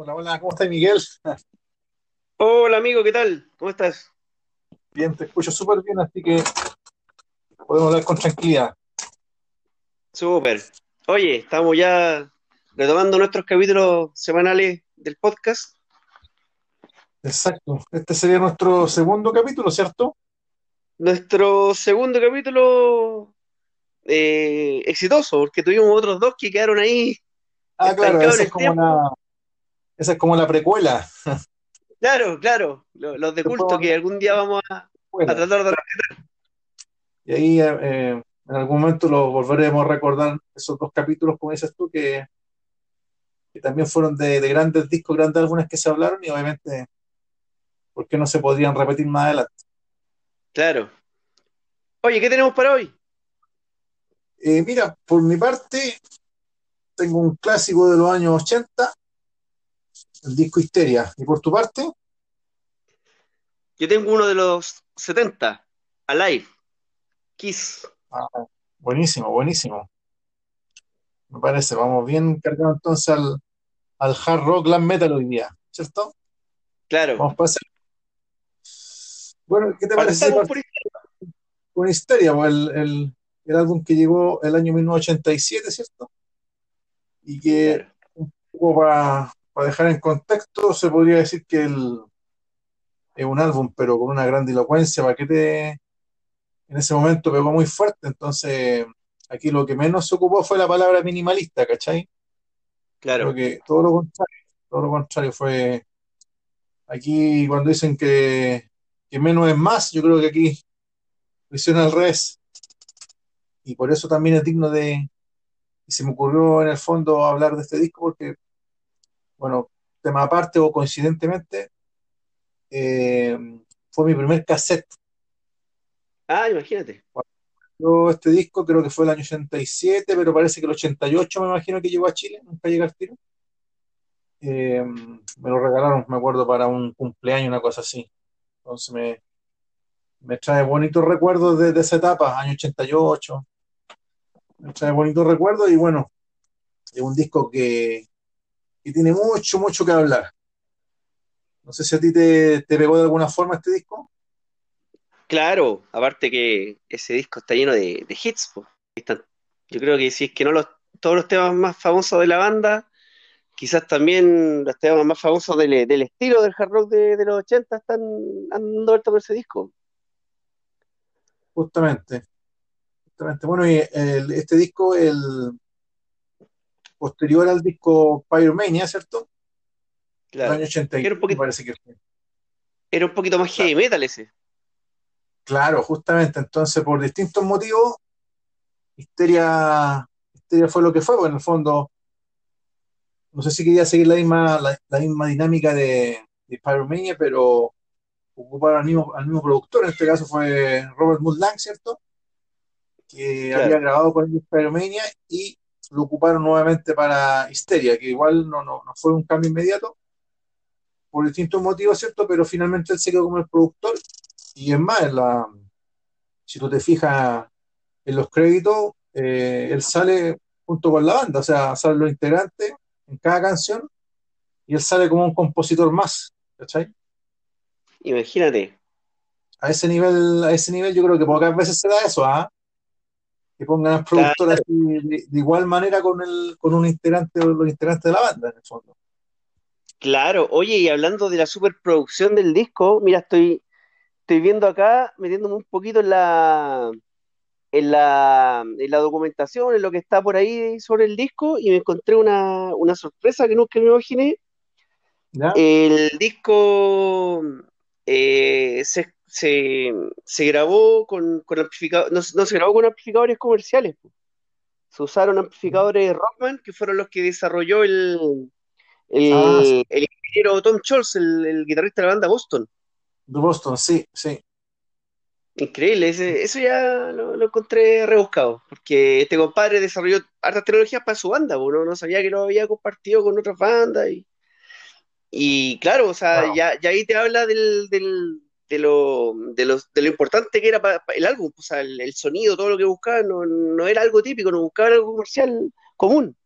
Hola, hola, ¿cómo estás, Miguel? Hola amigo, ¿qué tal? ¿Cómo estás? Bien, te escucho súper bien, así que podemos hablar con tranquilidad. Súper. Oye, estamos ya retomando nuestros capítulos semanales del podcast. Exacto. Este sería nuestro segundo capítulo, ¿cierto? Nuestro segundo capítulo eh, exitoso, porque tuvimos otros dos que quedaron ahí Ah, claro, es como tiempo. Esa es como la precuela. Claro, claro, lo- los de Después culto que algún día vamos a, tratar de... Y ahí eh, eh, en algún momento lo volveremos a recordar, esos dos capítulos, como dices tú, que, que también fueron de, de grandes discos, grandes álbumes que se hablaron y obviamente, ¿por qué no se podrían repetir más adelante? Claro. Oye, ¿qué tenemos para hoy? Eh, mira, por mi parte, tengo un clásico de los años 80, el disco Histeria. ¿Y por tu parte? Yo tengo uno de los 70, Alive, Kiss. Ah, buenísimo, buenísimo. Me parece, vamos bien cargados entonces al, al hard rock, glam metal hoy día, ¿cierto? Claro. Vamos a pasar. Bueno, ¿qué te parece por... Histeria? Pues el, el, el álbum que llegó el año 1987, ¿cierto? Y que Claro. un poco para, para dejar en contexto, se podría decir que el, es un álbum, pero con una gran elocuencia, para que te, en ese momento pegó muy fuerte, entonces aquí lo que menos se ocupó fue la palabra minimalista, ¿cachai? Creo Claro. que todo lo contrario, todo lo contrario fue aquí cuando dicen que, que menos es más, yo creo que aquí lo hicieron al revés, y por eso también es digno de, y se me ocurrió en el fondo hablar de este disco, porque, bueno, tema aparte o coincidentemente, eh, fue mi primer cassette. Ah, imagínate. Yo este disco creo que fue el año 87, pero parece que el 88 me imagino que llegó a Chile, nunca llega al tiro. Eh, me lo regalaron, me acuerdo, para un cumpleaños, una cosa así. Entonces me, me trae bonitos recuerdos de, de esa etapa, año 88. Me trae bonitos recuerdos y bueno, es un disco que, que tiene mucho, mucho que hablar. No sé si a ti te, te pegó de alguna forma este disco. Claro, aparte que ese disco está lleno de, de hits, po. Están- yo creo que si es que no los, todos los temas más famosos de la banda, quizás también los temas más famosos del, del estilo del hard rock de, de los 80 están andando vuelta por ese disco. Justamente, justamente. Bueno, y el- este disco, el posterior al disco Pyromania, ¿cierto? El año Claro. 83, era un poquito, parece que fue. era un poquito más heavy metal ese. Claro, justamente. Entonces, por distintos motivos, Histeria, Histeria fue lo que fue, porque en el fondo, no sé si quería seguir la misma, la, la misma dinámica de, de Pyromania, pero ocuparon al mismo, al mismo productor, en este caso fue Robert Moodlang, ¿cierto? Que había Claro. grabado con ellos Pyromania y lo ocuparon nuevamente para Histeria, que igual no, no, no fue un cambio inmediato, por distintos motivos, ¿cierto? Pero finalmente él se quedó como el productor, y es más, en la, si tú te fijas en los créditos, eh, él sale junto con la banda, o sea, salen los integrantes en cada canción y él sale como un compositor más, ¿cachai? Imagínate. A ese nivel, a ese nivel yo creo que pocas veces se da eso, ¿ah? Que pongan al Claro, productor así de, de igual manera con el, con un integrante o los integrantes de la banda, en el fondo. claro. Oye, y hablando de la superproducción del disco, mira, estoy, estoy viendo acá, metiéndome un poquito en la, en la, en la documentación, en lo que está por ahí sobre el disco, y me encontré una, una sorpresa que nunca me imaginé. ¿Ya? El disco eh, se, se, se grabó con, con amplificadores, no, no se grabó con amplificadores comerciales. po. Se usaron amplificadores Rockman, que fueron los que desarrolló el, Ah, sí, el, el ingeniero Tom Scholz, el, el guitarrista de la banda Boston. de Boston, sí, sí. Increíble, ese- eso ya lo, lo encontré rebuscado, porque este compadre desarrolló hartas tecnologías para su banda, po, no, sabía que lo había compartido con otras bandas. Y, y claro, o sea, ya, ya ahí te habla del, del- de, lo, de, los- de lo importante que era para el álbum, o sea, el, el sonido, todo lo que buscaban, no, no era algo típico, no buscaban algo comercial común.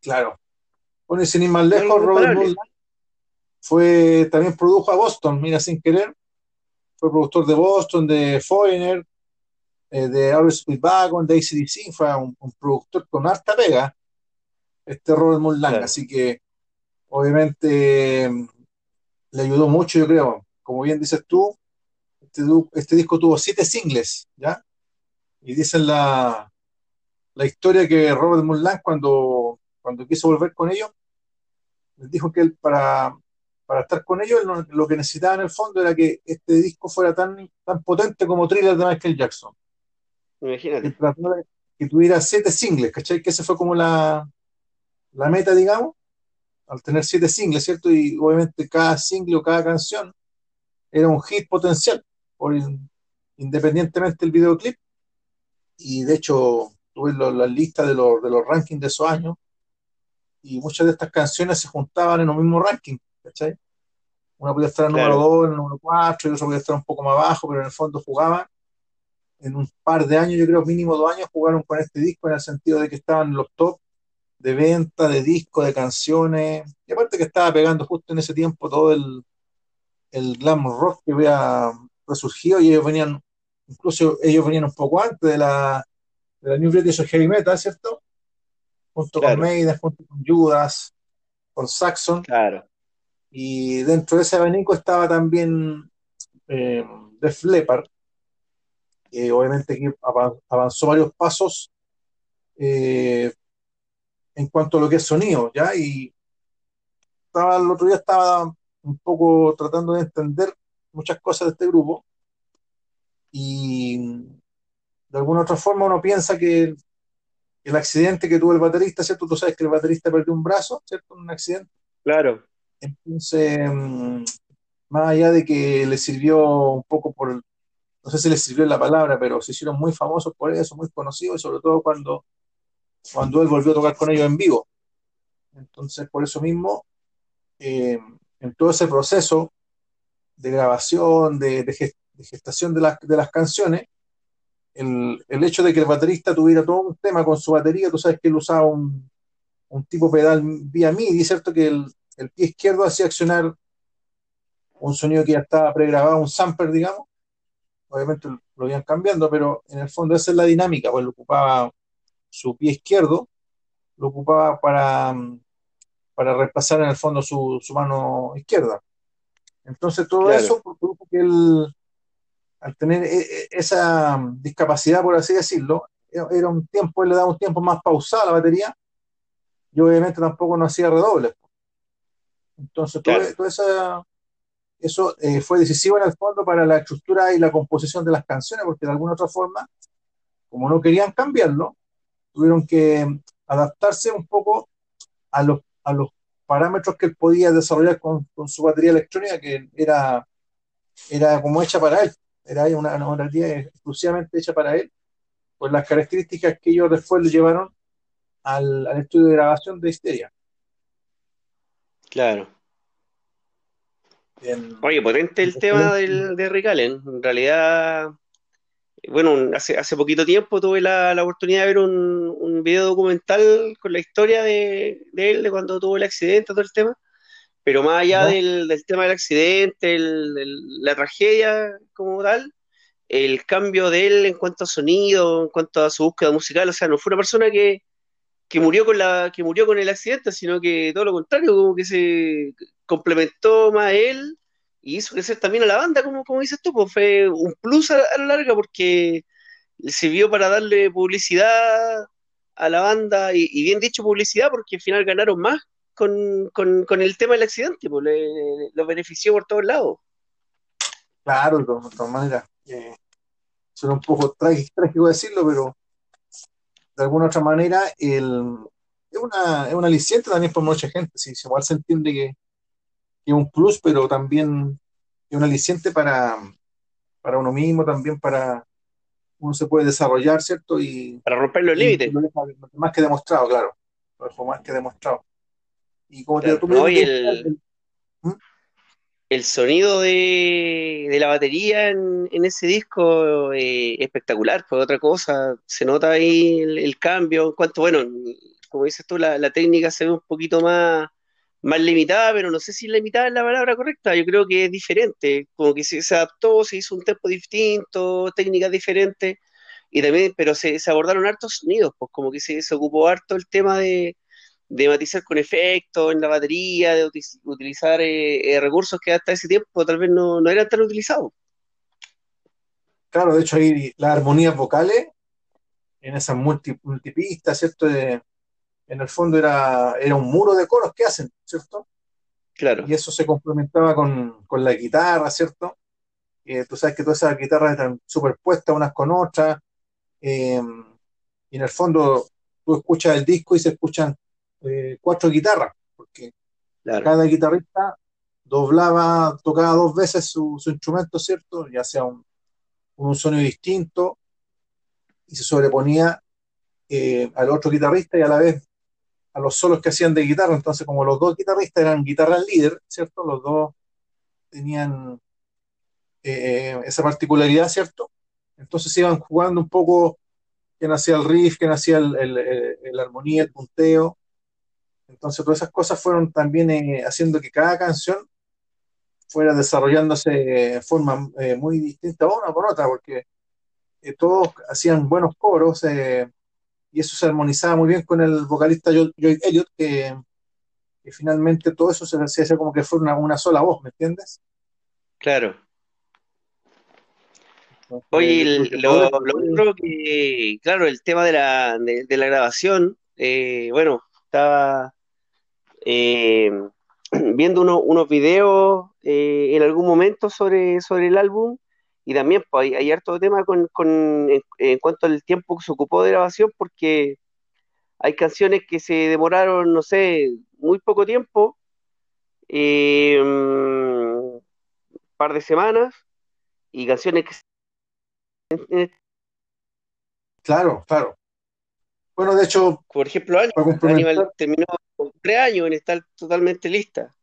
claro. Bueno, sin ir más lejos, Robert fue, también produjo a Boston, mira, sin querer. Fue productor de Boston, de Foreigner, eh, de Aero Speedwagon, de ACDC. Fue un, productor con harta pega, este Robert Mullen. Así que, obviamente, le ayudó mucho, yo creo. Como bien dices tú, este, este disco tuvo siete singles, ¿ya? Y dicen la, la historia que Robert Mullen, cuando, cuando quiso volver con ellos, les dijo que él para, para estar con ellos lo, que necesitaba en el fondo era que este disco fuera tan, tan potente como Thriller de Michael Jackson. Imagínate. Que, tuviera siete singles, ¿cachai? Que esa fue como la, la meta, digamos, al tener siete singles, ¿cierto? Y obviamente cada single o cada canción era un hit potencial, por, independientemente del videoclip. Y de hecho, tuve la, lista de los, de los rankings de esos años y muchas de estas canciones se juntaban en un mismo ranking, ¿cachai? Una podía estar en el número 2, en el número 4, y otra podía estar un poco más abajo, pero en el fondo jugaban. En un par de años, yo creo mínimo dos años, jugaron con este disco en el sentido de que estaban en los top de venta, de disco, de canciones, y aparte que estaba pegando justo en ese tiempo todo el, el glam rock que había resurgido y ellos venían, incluso ellos venían un poco antes de la, de la New British Heavy Metal, ¿cierto? Junto con Maiden, junto con Judas, con Saxon. Claro. Y dentro de ese abanico estaba también eh, Def Leppard, que obviamente avanzó varios pasos eh, en cuanto a lo que es sonido, ¿ya? Y estaba, el otro día estaba un poco tratando de entender muchas cosas de este grupo y de alguna otra forma uno piensa que el accidente que tuvo el baterista, ¿cierto? Tú sabes que el baterista perdió un brazo, ¿cierto? En un accidente. Claro. Entonces, mm, más allá de que le sirvió un poco por, no sé si le sirvió la palabra, pero se hicieron muy famosos por eso, muy conocidos, y sobre todo cuando, cuando él volvió a tocar con ellos en vivo. Entonces, por eso mismo, eh, en todo ese proceso de grabación, de, gestación de, de las canciones, el, el, hecho de que el baterista tuviera todo un tema con su batería, tú sabes que él usaba un, un tipo pedal vía MIDI, ¿cierto? Que el, el, pie izquierdo hacía accionar un sonido que ya estaba pregrabado, un sampler, digamos. Obviamente lo iban cambiando, pero en el fondo esa es la dinámica, pues lo ocupaba su pie izquierdo, lo ocupaba para, para reemplazar en el fondo su, su mano izquierda. Entonces todo eso produjo que él al tener e, e, esa discapacidad, por así decirlo, era un tiempo, él le daba un tiempo más pausado a la batería y obviamente tampoco no hacía redobles. Entonces, todo, eso eh, fue decisivo en el fondo para la estructura y la composición de las canciones, porque de alguna otra forma, como no querían cambiarlo, tuvieron que adaptarse un poco a los, a los parámetros que él podía desarrollar con, con su batería electrónica, que era, era como hecha para él era una, una exclusivamente hecha para él, por las características que ellos después le llevaron al, estudio de grabación de Histeria. Claro. Oye, potente el tema del, de Rick Allen. En realidad, bueno, hace, hace poquito tiempo tuve la, oportunidad de ver un, un, video documental con la historia de, de, él, de cuando tuvo el accidente, todo el tema. Pero más allá del, tema del accidente, la tragedia como tal, el cambio de él en cuanto a sonido, en cuanto a su búsqueda musical, o sea, no fue una persona que, murió con la que murió con el accidente, sino que todo lo contrario, como que se complementó más a él y hizo crecer también a la banda, como, como dices tú, pues fue un plus a, la larga porque sirvió para darle publicidad a la banda y, bien dicho publicidad porque al final ganaron más con, el tema del accidente, pues lo benefició por todos lados. Claro, de todas maneras. Eh, suena un poco trágico, decirlo, pero de alguna otra manera el, es, una, es un aliciente también por mucha gente. Sí, igual se entiende que, es un plus, pero también es un aliciente para, para uno mismo, también para uno se puede desarrollar, ¿cierto? Y, para romper los límites. Más que demostrado, claro. Más que demostrado. Y como te, el, ¿Mm? el, sonido de, la batería en, ese disco eh, espectacular, fue otra cosa. Se nota ahí el, cambio. En cuanto, bueno, como dices tú, la, la técnica se ve un poquito más, más limitada, pero no sé si limitada es la palabra correcta, yo creo que es diferente, como que se, adaptó, se hizo un tempo distinto, técnicas diferentes, y también, pero se, abordaron hartos sonidos, pues como que se, ocupó harto el tema de, de matizar con efectos en la batería, de uti- utilizar eh, eh, recursos que hasta ese tiempo tal vez no, no eran tan utilizados. Claro, de hecho ahí las armonías vocales en esas multi, multipistas, ¿cierto? De- en el fondo era, era un muro de coros que hacen, ¿cierto? Claro, Y eso se complementaba con, con la guitarra, ¿cierto? Eh, tú sabes que todas esas guitarras están superpuestas unas con otras, eh, y en el fondo tú escuchas el disco y se escuchan eh, cuatro guitarras, porque claro, cada guitarrista doblaba, tocaba dos veces su, su instrumento, ¿cierto? Ya sea un, un sonido distinto, y se sobreponía eh, al otro guitarrista y a la vez a los solos que hacían de guitarra. Entonces, como los dos guitarristas eran guitarras líder, ¿cierto? Los dos tenían eh, esa particularidad, ¿cierto? Entonces iban jugando un poco quién hacía el riff, quién hacía el, armonía, el punteo. Entonces todas esas cosas fueron también eh, haciendo que cada canción fuera desarrollándose de forma eh, muy distinta una por otra, porque todos hacían buenos coros y eso se armonizaba muy bien con el vocalista Joy, Elliott, que, que, finalmente todo eso se, se hacía como que fuera una, una, sola voz, ¿me entiendes? claro. Entonces, Oye, lo, otro que, claro, el tema de la, de, de la grabación, eh, bueno, estaba eh, viendo uno- unos videos eh, en algún momento sobre, sobre el álbum y también pues, hay, hay harto tema con, con, en, en cuanto al tiempo que se ocupó de grabación porque hay canciones que se demoraron, no sé, muy poco tiempo, eh, un par de semanas, y canciones que claro, claro. Bueno, de hecho, Por ejemplo, Animal, terminó tres años en estar totalmente lista.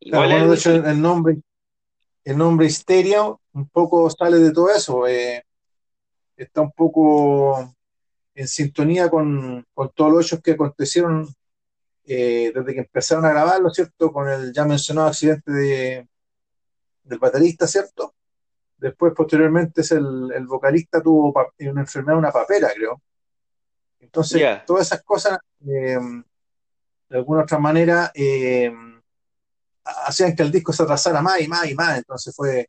Igual bueno, de hecho el nombre, el nombre Histeria un poco sale de todo eso, eh, está un poco en sintonía con, con todos los hechos que acontecieron eh, desde que empezaron a grabarlo, ¿cierto? Con el ya mencionado accidente de, del baterista, ¿cierto? Después, posteriormente, es el, el vocalista tuvo una enfermedad, una papera, creo. Entonces, todas esas cosas, eh, de alguna otra manera, eh, hacían que el disco se atrasara más y más y más. Entonces fue,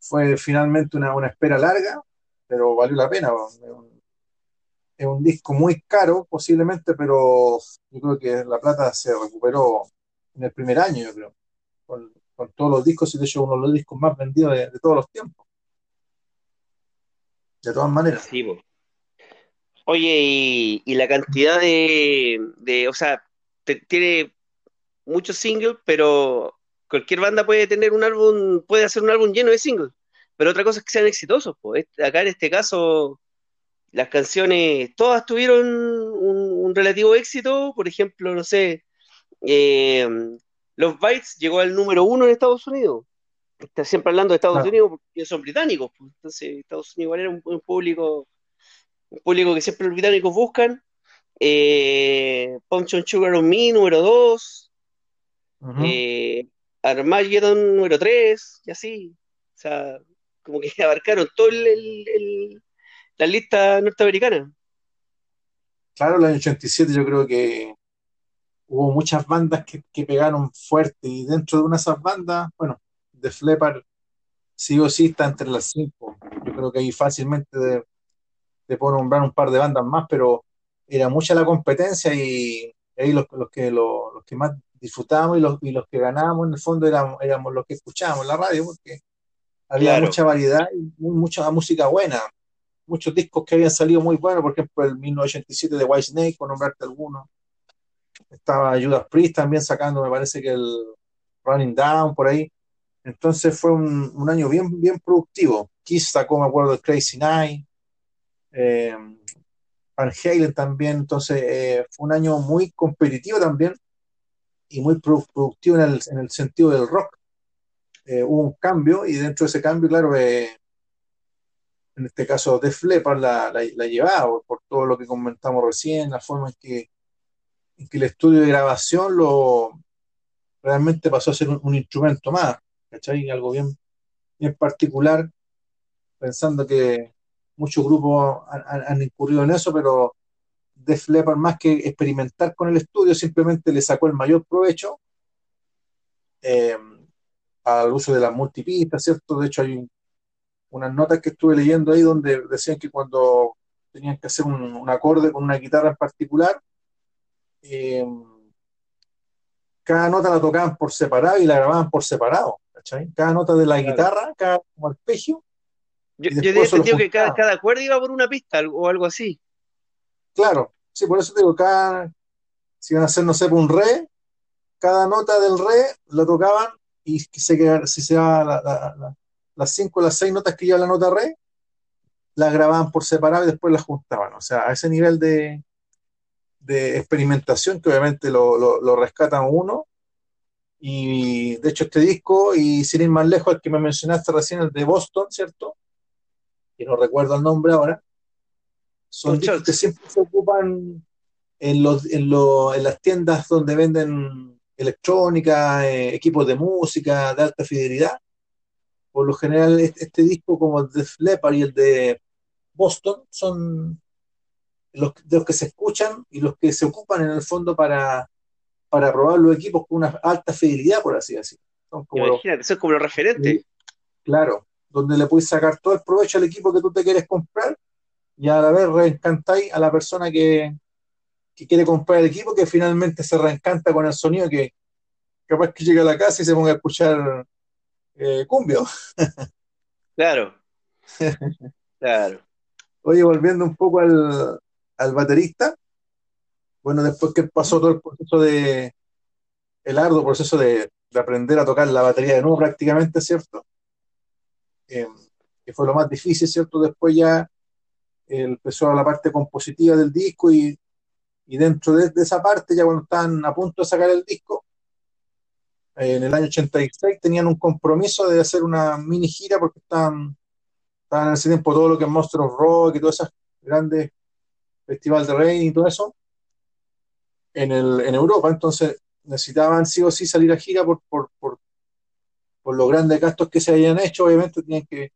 fue finalmente una, una espera larga, pero valió la pena. Es un, disco muy caro, posiblemente, pero yo creo que la plata se recuperó en el primer año, yo creo, con, todos los discos y de hecho uno de los discos más vendidos de, todos los tiempos, de todas maneras. sí. Oye, y, y la cantidad de, de, o sea, te- tiene muchos singles, pero cualquier banda puede tener un álbum, puede hacer un álbum lleno de singles. Pero otra cosa es que sean exitosos, pues. Acá en este caso, las canciones todas tuvieron un, un relativo éxito. Por ejemplo, no sé, eh, Los Bites llegó al número uno en Estados Unidos. Está siempre hablando de Estados Unidos porque son británicos, pues. Entonces, Estados Unidos igual era un, un público, un público que siempre los británicos buscan. Eh, Punch on Sugar on Me, número Eh, Armageddon, número tres, y así. O sea, como que abarcaron todo el, el- el- la lista norteamericana. Claro, el año 87 yo creo que hubo muchas bandas que, que pegaron fuerte y dentro de una de esas bandas, bueno, Def Leppard sí o sí está entre las cinco. Yo creo que ahí fácilmente de- te puedo nombrar un par de bandas más, pero era mucha la competencia y ahí los, los que, los, los que más disfrutábamos y los, y los que ganábamos en el fondo éramos, éramos los que escuchábamos en la radio, porque había Claro, mucha variedad y mu- mucha música buena, muchos discos que habían salido muy buenos, por ejemplo el 1987 de Whitesnake, por nombrarte algunos. Estaba Judas Priest también sacando, me parece que el Running Down por ahí. Entonces fue un, un año bien, bien productivo. Kiss sacó, me acuerdo, el Crazy Night, eh, Van Halen también. Entonces eh, fue un año muy competitivo también y muy produ- productivo en el, en el sentido del rock. Eh, hubo un cambio y dentro de ese cambio, claro, eh, en este caso de Flepar la, la, la llevaba, por, todo lo que comentamos recién, la forma en que, que el estudio de grabación lo realmente pasó a ser un, instrumento más, ¿cachai? Algo bien, bien particular, pensando que muchos grupos han incurrido en eso, pero Def Leppard más que experimentar con el estudio, simplemente le sacó el mayor provecho eh, al uso de las multipistas, ¿cierto? De hecho, hay un, unas notas que estuve leyendo ahí donde decían que cuando tenían que hacer un, un acorde con una guitarra en particular, eh, cada nota la tocaban por separado y la grababan por separado, ¿cachai? Cada nota de la claro. guitarra, cada como arpegio. Yo, yo entendido que cada, cada cuerda iba por una pista o algo así. Claro, sí, por eso digo, cada, si iban a hacer, no sé, un re, cada nota del re la tocaban y se quedaba, si se la, las cinco o las seis notas que lleva la nota re, las grababan por separado y después las juntaban. O sea, a ese nivel de, de experimentación que obviamente lo, lo, lo, rescatan uno. Y de hecho este disco, y sin ir más lejos, el que me mencionaste recién, el de Boston, ¿cierto? Que no recuerdo el nombre ahora. Son discos que siempre se ocupan en, los, en, lo, en las tiendas donde venden electrónica, eh, equipos de música de alta fidelidad por lo general este, este, disco como el de Flepper y el de Boston son los, de los que se escuchan y los que se ocupan en el fondo para, para probar los equipos con una alta fidelidad, por así decirlo. Son como Imagínate, los, es como los referentes. Claro, donde le puedes sacar todo el provecho al equipo que tú te quieres comprar y a la vez reencantáis a la persona que, que quiere comprar el equipo que finalmente se reencanta con el sonido que capaz que llega a la casa y se ponga a escuchar eh, cumbio. claro. claro. Oye, volviendo un poco al, al, baterista, bueno, después que pasó todo el proceso de, el arduo proceso de, de aprender a tocar la batería de nuevo prácticamente, ¿cierto? Eh, que fue lo más difícil, ¿cierto? Después ya empezó la parte compositiva del disco y, y dentro de, esa parte, ya cuando estaban a punto de sacar el disco, en el año 86 tenían un compromiso de hacer una mini gira porque estaban, estaban en ese tiempo todo lo que es Monster of Rock y todas esas grandes festivales de rey y todo eso en, el, en Europa. Entonces necesitaban sí o sí salir a gira por, por, por, por los grandes gastos que se habían hecho. Obviamente tenían que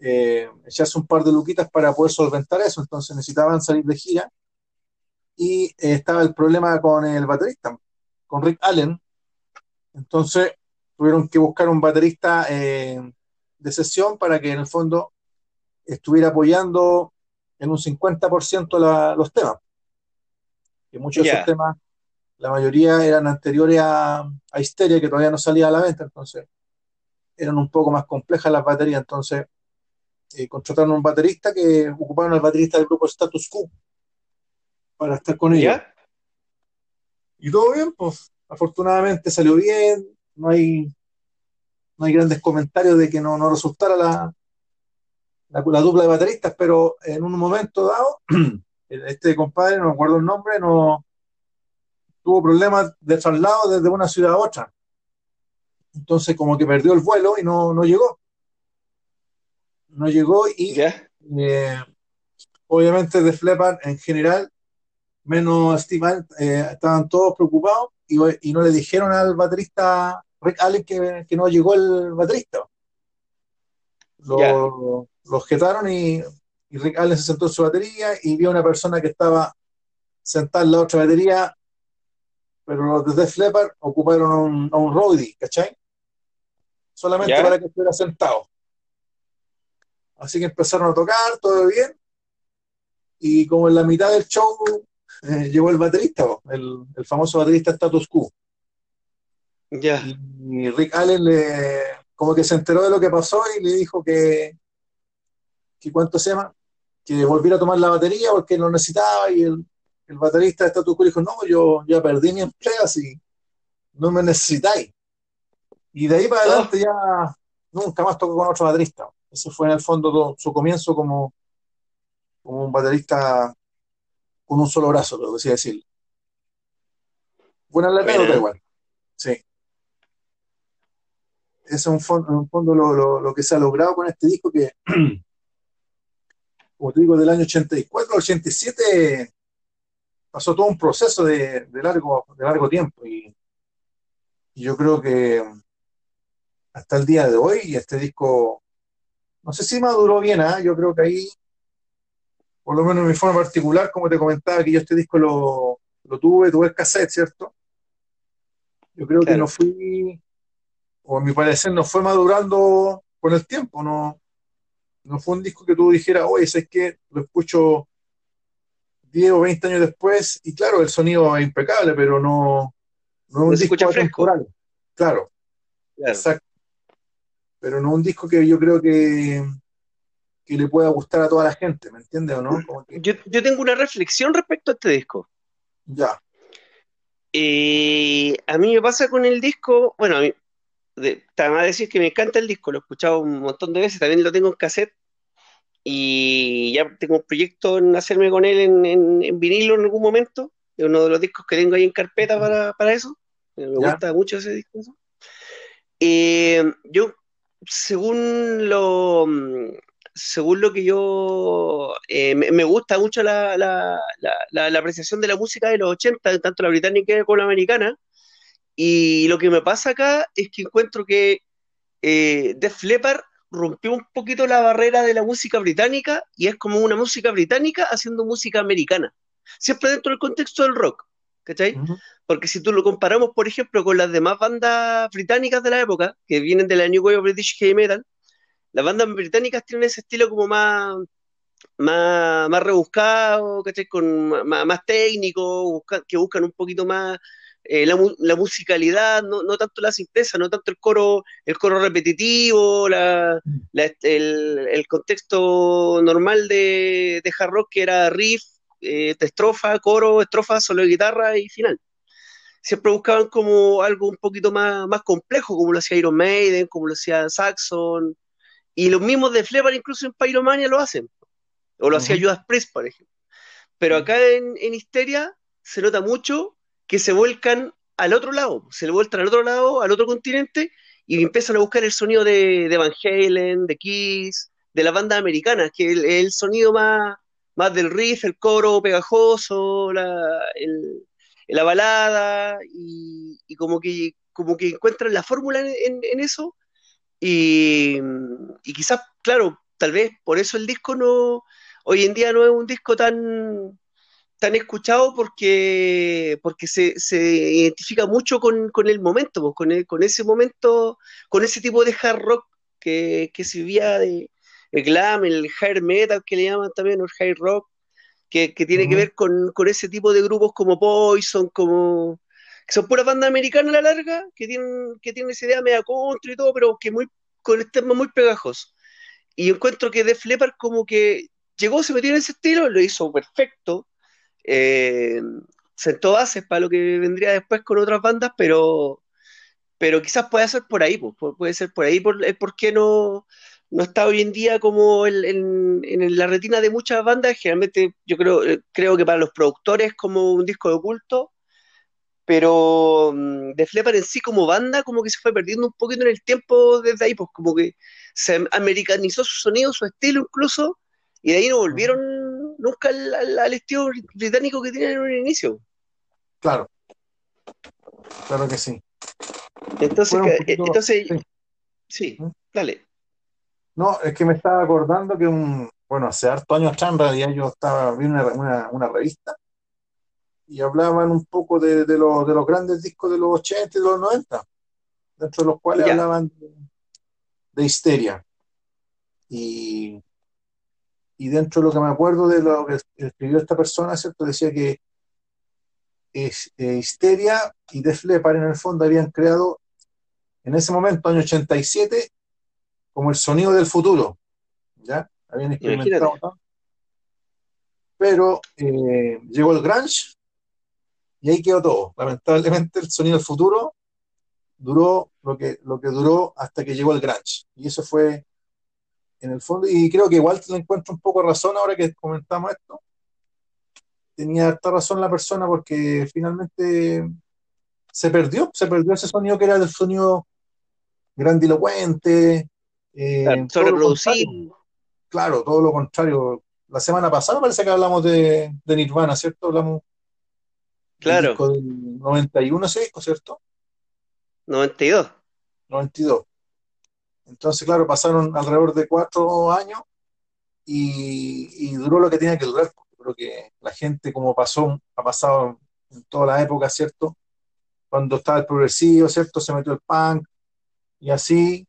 eh, echarse un par de luquitas para poder solventar eso. Entonces necesitaban salir de gira. Y eh, estaba el problema con el baterista, con Rick Allen, entonces tuvieron que buscar un baterista eh, de sesión para que en el fondo estuviera apoyando en un 50% la, los temas. Que muchos yeah. de esos temas, la mayoría eran anteriores a, a, Histeria, que todavía no salía a la venta, entonces eran un poco más complejas las baterías. Entonces eh, contrataron un baterista que ocuparon al baterista del grupo Status Quo para estar con ellos. Yeah. Y todo bien, pues afortunadamente salió bien, no hay, no hay grandes comentarios de que no, no resultara la, la, la, dupla de bateristas, pero en un momento dado, este compadre, no me acuerdo el nombre, no tuvo problemas de traslado desde una ciudad a otra. Entonces como que perdió el vuelo y no, no llegó. No llegó y yeah. eh, obviamente de Flepper en general, menos Steve, eh, estaban todos preocupados y, y, no le dijeron al baterista Rick Allen que, que no llegó el baterista. Lo, yeah. lo objetaron y, y, Rick Allen se sentó en su batería y vio a una persona que estaba sentada en la otra batería, pero los de Def Leppard ocuparon a un, a un roadie, ¿cachai? Solamente yeah. para que estuviera sentado. Así que empezaron a tocar, todo bien, y como en la mitad del show eh, llegó el baterista, el, el, famoso baterista Status Quo. Yeah. Y, y, Rick Allen le, como que se enteró de lo que pasó y le dijo que, que cuánto se llama, que volviera a tomar la batería porque lo necesitaba y el, el baterista de Status Quo dijo, no, yo ya perdí mi empleo, así no me necesitáis. Y de ahí para adelante oh. ya nunca más tocó con otro baterista. Ese fue en el fondo todo, su comienzo como, como un baterista con un solo brazo, lo decía decir. Buena la anécdota igual. Sí. Ese es un fondo, un fondo lo, lo, lo, que se ha logrado con este disco que como te digo, del año 84 al 87 pasó todo un proceso de, largo, de largo tiempo y, yo creo que hasta el día de hoy este disco, no sé si maduró bien, ¿ah? yo creo que ahí, por lo menos en mi forma particular, como te comentaba, que yo este disco lo, tuve, tuve el cassette, ¿cierto? Yo creo que no fui, o a mi parecer no fue madurando con el tiempo, no, no fue un disco que tú dijeras, oye, es que lo escucho 10 o 20 años después, y claro, el sonido es impecable, pero no, no es un disco temporal. Claro, exacto. Pero no un disco que yo creo que, que le pueda gustar a toda la gente, ¿me entiendes o no? Yo, yo, tengo una reflexión respecto a este disco. Ya. Eh, a mí me pasa con el disco, bueno, a mí, de, a decir que me encanta el disco, lo he escuchado un montón de veces, también lo tengo en cassette, y ya tengo un proyecto en hacerme con él en, vinilo en algún momento. Es uno de los discos que tengo ahí en carpeta para, eso. Me gusta mucho ese disco. Eh, yo, según lo, según lo que yo eh, me, gusta mucho la, la, apreciación de la música de los 80, tanto la británica como la americana. Y lo que me pasa acá es que encuentro que eh, Def Leppard rompió un poquito la barrera de la música británica y es como una música británica haciendo música americana. Siempre dentro del contexto del rock, ¿cachai? Porque si tú lo comparamos, por ejemplo, con las demás bandas británicas de la época, que vienen de la New Wave British Heavy Metal, las bandas británicas tienen ese estilo como más, más, más rebuscado, ¿cachai? Con, más, técnico, que buscan un poquito más eh, la, musicalidad, no, tanto la simpleza, no tanto el coro, el coro repetitivo, el, contexto normal de, de, hard rock que era riff, eh, estrofa, coro, estrofa, solo de guitarra y final. Siempre buscaban como algo un poquito más, más complejo, como lo hacía Iron Maiden, como lo hacía Saxon, y los mismos de Flepper incluso en Pyromania lo hacen, o lo hacía Judas Priest, por ejemplo. Pero acá en, en Histeria se nota mucho que se vuelcan al otro lado, se vuelcan al otro lado, al otro continente, y empiezan a buscar el sonido de, de Van Halen, de Kiss, de la banda americana, que es el, sonido más, más del riff, el coro pegajoso, la, la balada, y, como, que, como que encuentran la fórmula en, eso, y, y, quizás, claro, tal vez por eso el disco no, hoy en día no es un disco tan, tan escuchado porque, porque se, identifica mucho con, el momento, pues, con, con ese momento, con ese tipo de hard rock que, se vivía de el glam, el hair metal que le llaman también, el hard rock, que, tiene que ver con, ese tipo de grupos como Poison, como que son puras bandas americanas a la larga, que tienen, que tienen esa idea media contra y todo, pero que muy, con este tema muy pegajoso. Y encuentro que Def Leppard como que llegó, se metió en ese estilo, lo hizo perfecto, eh, sentó bases para lo que vendría después con otras bandas, pero, pero quizás puede ser por ahí, pues, puede ser por ahí, por, por qué no, no está hoy en día como en, la retina de muchas bandas, generalmente yo creo, eh, creo que para los productores como un disco de culto, pero mm, de Flepper en sí como banda como que se fue perdiendo un poquito en el tiempo desde ahí, pues como que se americanizó su sonido, su estilo incluso, y de ahí no volvieron nunca al, estilo británico que tienen en un inicio. Claro, claro que sí. Entonces, entonces sí. ¿Mm? dale. No, es que me estaba acordando que un, bueno, hace harto años atrás en realidad yo estaba viendo una, revista y hablaban un poco de, los, de los grandes discos de los 80 y de los 90, dentro de los cuales hablaban de, de histeria. Y y dentro de lo que me acuerdo de lo que escribió esta persona, ¿cierto? Decía que es, eh, Histeria y Def Leppard en el fondo habían creado en ese momento, año 87, como el sonido del futuro, ¿ya? Habían experimentado. Pero eh, llegó el grunge y ahí quedó todo. Lamentablemente el sonido del futuro duró lo que, lo que duró hasta que llegó el grunge. Y eso fue en el fondo, y creo que igual le encuentro un poco razón ahora que comentamos esto. Tenía harta razón la persona porque finalmente se perdió, se perdió ese sonido que era el sonido grandilocuente. Eh, claro, Claro, todo lo contrario. la semana pasada parece que hablamos de, de Nirvana, ¿cierto? Hablamos del Claro, disco del 91, ese disco, ¿cierto? 92. 92. Entonces, claro, pasaron alrededor de cuatro años y, y duró lo que tenía que durar. Creo que la gente, como pasó, ha pasado en toda la época, ¿cierto? Cuando estaba el progresivo, ¿cierto? Se metió el punk y así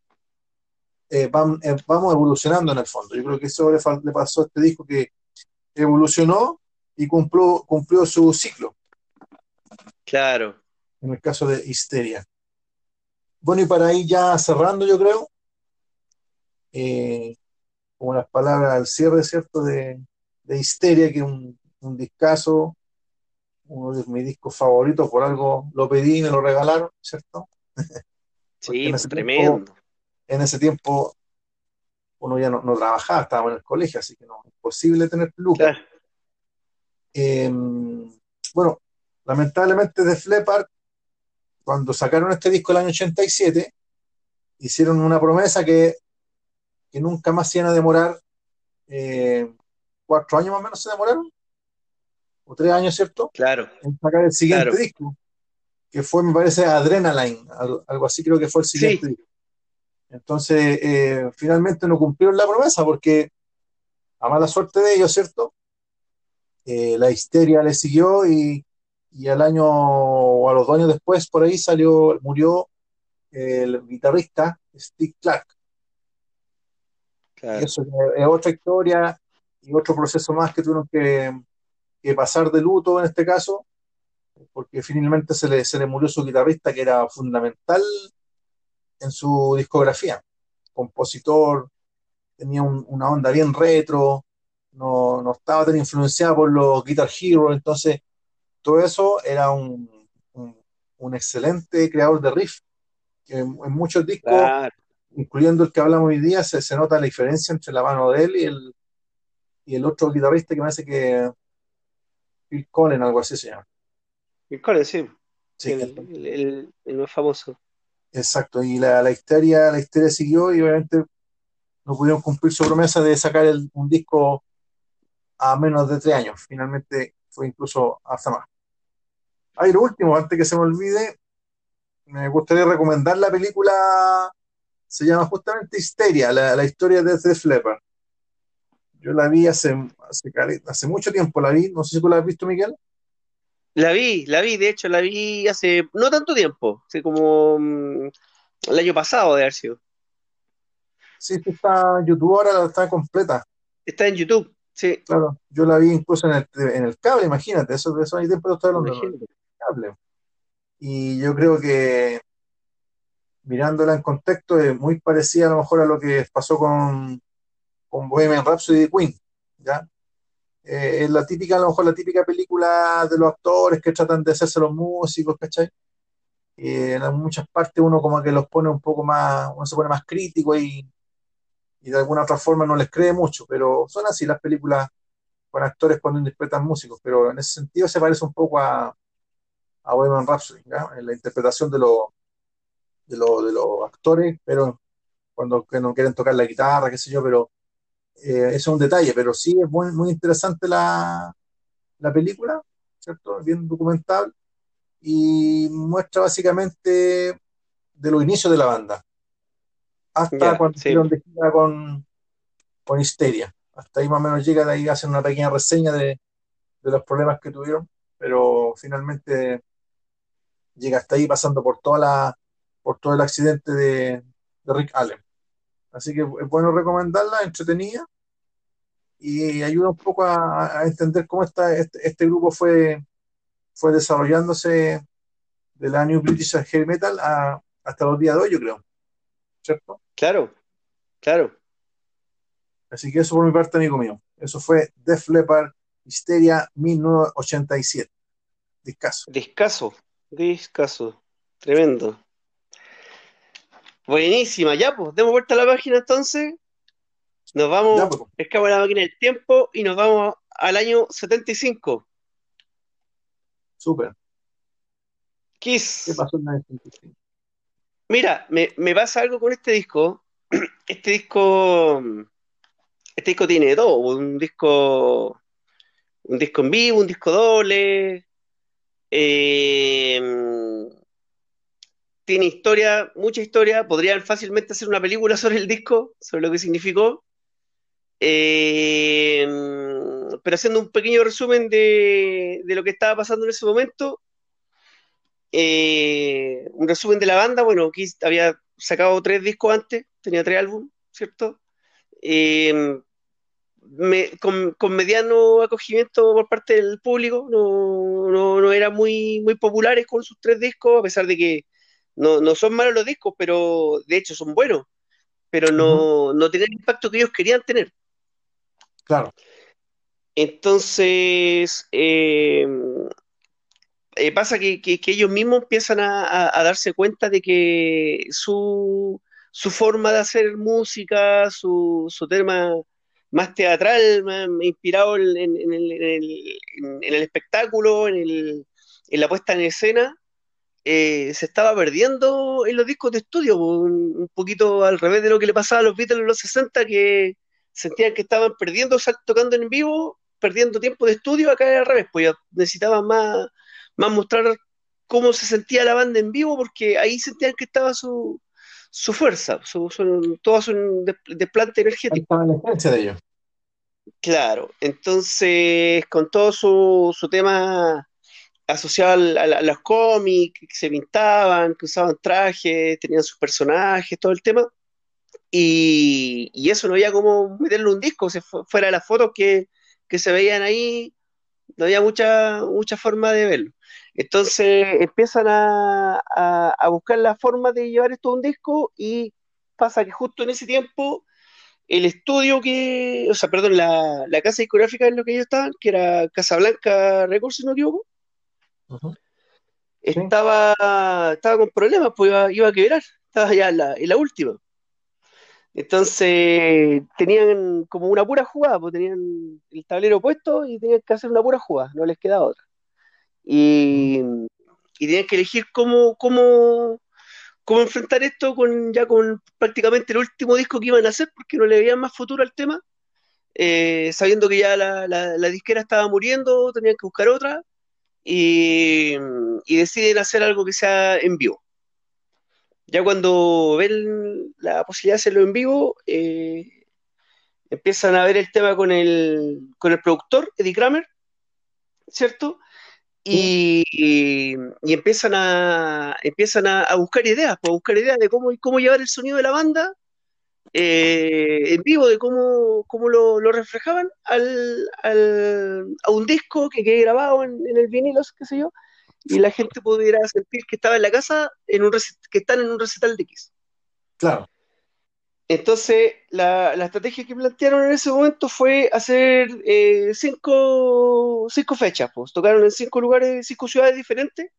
eh, eh, vamos evolucionando en el fondo. Yo creo que eso le, pasó a este disco que evolucionó y cumplió, cumplió su ciclo, Claro, en el caso de Histeria. Bueno, y para ir ya cerrando, yo creo, eh, como las palabras al cierre, ¿cierto? De, de Histeria, que es un, un discazo, uno de mis discos favoritos, por algo lo pedí y me lo regalaron, ¿cierto? Sí, tiempo, tremendo. En ese tiempo uno ya no, no trabajaba, estábamos en el colegio, así que no, imposible tener lucas. Claro, Eh, bueno, lamentablemente de Flepar, cuando sacaron este disco el año 87, hicieron una promesa que, que nunca más se iban a demorar, eh, cuatro años más o menos se demoraron, o tres años, ¿cierto? claro, En sacar el siguiente claro. disco, que fue, me parece, Adrenaline, algo, algo así creo que fue el siguiente Sí, disco. Entonces, eh, finalmente no cumplieron la promesa porque, a mala suerte de ellos, ¿cierto? Eh, la histeria le siguió y, y al año o a los dos años después, por ahí salió, murió el guitarrista Steve Clark. Y claro, eso es otra historia y otro proceso más que tuvieron que, que pasar de luto en este caso, porque finalmente se le, se le murió su guitarrista que era fundamental en su discografía. Compositor, tenía un- una onda bien retro, no, no estaba tan influenciado por los Guitar Hero, entonces todo eso era un, un, un excelente creador de riff. En, en muchos discos, claro. incluyendo el que hablamos hoy día, se, se nota la diferencia entre la mano de él y el, y el otro guitarrista que me hace que Phil Collen, algo así se llama. Phil Collins, sí, Sí, el, el, el- el más famoso. Exacto. Y la, la histeria, la histeria siguió y obviamente no pudieron cumplir su promesa de sacar el- un disco a menos de tres años. Finalmente fue incluso hasta más. Ah, y lo último, antes que se me olvide, me gustaría recomendar la película, se llama justamente Histeria, la, la historia de Def Leppard. Yo la vi hace, hace, hace mucho tiempo, la vi, no sé si tú la has visto, Miguel. La vi, la vi, de hecho, la vi hace no tanto tiempo, hace como mm, el año pasado de haber sido. Sí, está en YouTube ahora, está completa. Está en YouTube, sí, Claro, yo la vi incluso en el, en el cable, imagínate, eso de eso hay tiempo que estoy hablando, imagínate. el cable. Y yo creo que mirándola en contexto es muy parecida a lo mejor a lo que pasó con, con Bohemian Rhapsody de Queen, ¿ya? Eh, la típica, a lo mejor la típica película de los actores que tratan de hacerse los músicos, ¿cachai? Y en muchas partes uno como que los pone un poco más, uno se pone más crítico y, y de alguna otra forma no les cree mucho, pero son así las películas con actores cuando interpretan músicos, pero en ese sentido se parece un poco a, a Bohemian Rhapsody, ¿ya? En la interpretación de, los de, los de los actores, pero cuando que no quieren tocar la guitarra, qué sé yo, pero eh, eso es un detalle, pero sí es muy, muy interesante la, la película, ¿cierto? Bien documental y muestra básicamente de los inicios de la banda hasta Ya, cuando sí, de gira con, con Histeria. Hasta ahí más o menos llega, de ahí hacen una pequeña reseña de, de los problemas que tuvieron, pero finalmente llega hasta ahí pasando por toda la, por todo el accidente de, de Rick Allen. Así que es bueno recomendarla, entretenida, y ayuda un poco a, a entender cómo está, este, este grupo fue, fue desarrollándose de la New British Heavy Metal a, hasta los días de hoy, yo creo, ¿cierto? claro, claro. Así que eso por mi parte, amigo mío. Eso fue Def Leppard Histeria 1987. Discaso. Discaso, discaso, tremendo. Buenísima, ya pues, demos vuelta a la página entonces. Nos Ya, vamos, pues, pescamos la máquina del tiempo y nos vamos al año 75. súper. ¿Qué Kiss. pasó en la 75? Mira, me, me pasa algo con este disco. Este disco, este disco tiene todo, un disco, un disco en vivo, un disco doble, eh, tiene historia, mucha historia, podrían fácilmente hacer una película sobre el disco, sobre lo que significó. Eh, pero haciendo un pequeño resumen de, lo que estaba pasando en ese momento, eh, un resumen de la banda, bueno, había sacado tres discos antes, tenía tres álbumes, ¿cierto? Eh, con, mediano acogimiento por parte del público, no, no, no eran muy, muy populares con sus tres discos, a pesar de que no, no son malos los discos, pero de hecho son buenos, pero no, no tienen el impacto que ellos querían tener. Claro. Entonces, eh, eh, pasa que, ellos mismos empiezan a, darse cuenta de que su, su, forma de hacer música, su, su tema más teatral, más inspirado en, en, el, en el, espectáculo, en, la puesta en escena, eh, se estaba perdiendo en los discos de estudio, un, poquito al revés de lo que le pasaba a los Beatles en los 60, que sentían que estaban perdiendo tocando en vivo, perdiendo tiempo de estudio, acá era al revés, pues ya necesitaban más, más mostrar cómo se sentía la banda en vivo, porque ahí sentían que estaba su, su fuerza, su, su, todo su desplante energético. Estaba la esencia de ellos. Claro, entonces con todo su, su tema asociado a, los cómics, que se pintaban, que usaban trajes, tenían sus personajes, todo el tema. Y, eso no había como meterle un disco, se fuera de las fotos que, se veían ahí, no había mucha, mucha forma de verlo. Entonces empiezan a, buscar la forma de llevar esto a un disco y pasa que justo en ese tiempo el estudio que, o sea, perdón, la, casa discográfica en lo que ellos estaban, que era Casablanca Records, si no me equivoco, estaba, estaba con problemas, pues iba, a quebrar, estaba ya en la, última. Entonces tenían como una pura jugada, pues tenían el tablero puesto y tenían que hacer una pura jugada, no les quedaba otra. Y, y tenían que elegir cómo, cómo, cómo enfrentar esto con ya con prácticamente el último disco que iban a hacer, porque no le veían más futuro al tema, eh, sabiendo que ya la, la, disquera estaba muriendo, tenían que buscar otra, y, deciden hacer algo que sea en vivo. Ya cuando ven la posibilidad de hacerlo en vivo, eh, empiezan a ver el tema con el, con el productor, Eddie Kramer, ¿cierto? Y, empiezan a empiezan a, buscar ideas, pues, a buscar ideas de cómo, cómo llevar el sonido de la banda eh, en vivo, de cómo, cómo lo, reflejaban al, a un disco que quede grabado en, el vinilo, qué sé yo, y la gente pudiera sentir que estaba en la casa, en un que están en un recital de X. Claro. Entonces, la, estrategia que plantearon en ese momento fue hacer eh, cinco, cinco fechas, pues. Tocaron en cinco lugares, cinco ciudades diferentes,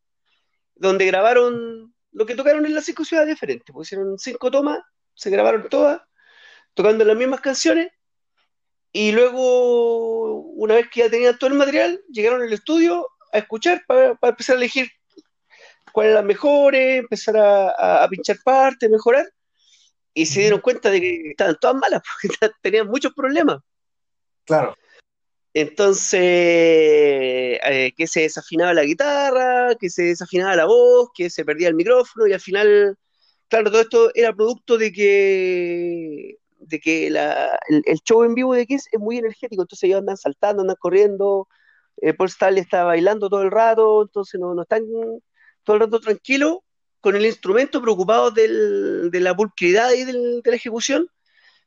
donde grabaron lo que tocaron en las cinco ciudades diferentes. Pues hicieron cinco tomas, se grabaron todas, tocando las mismas canciones, y luego, una vez que ya tenían todo el material, llegaron al estudio a escuchar para, empezar a elegir cuáles eran las mejores, empezar a, a pinchar partes, mejorar y se dieron cuenta de que estaban todas malas, porque tenían muchos problemas. Claro. Entonces, eh, que se desafinaba la guitarra, que se desafinaba la voz, que se perdía el micrófono y al final, claro, todo esto era producto de que de que el, show en vivo de Kiss es muy energético, entonces ellos andan saltando, andan corriendo, eh, Paul Stanley está bailando todo el rato, entonces no, no están todo el rato tranquilos con el instrumento preocupados de la pulcridad y de la ejecución,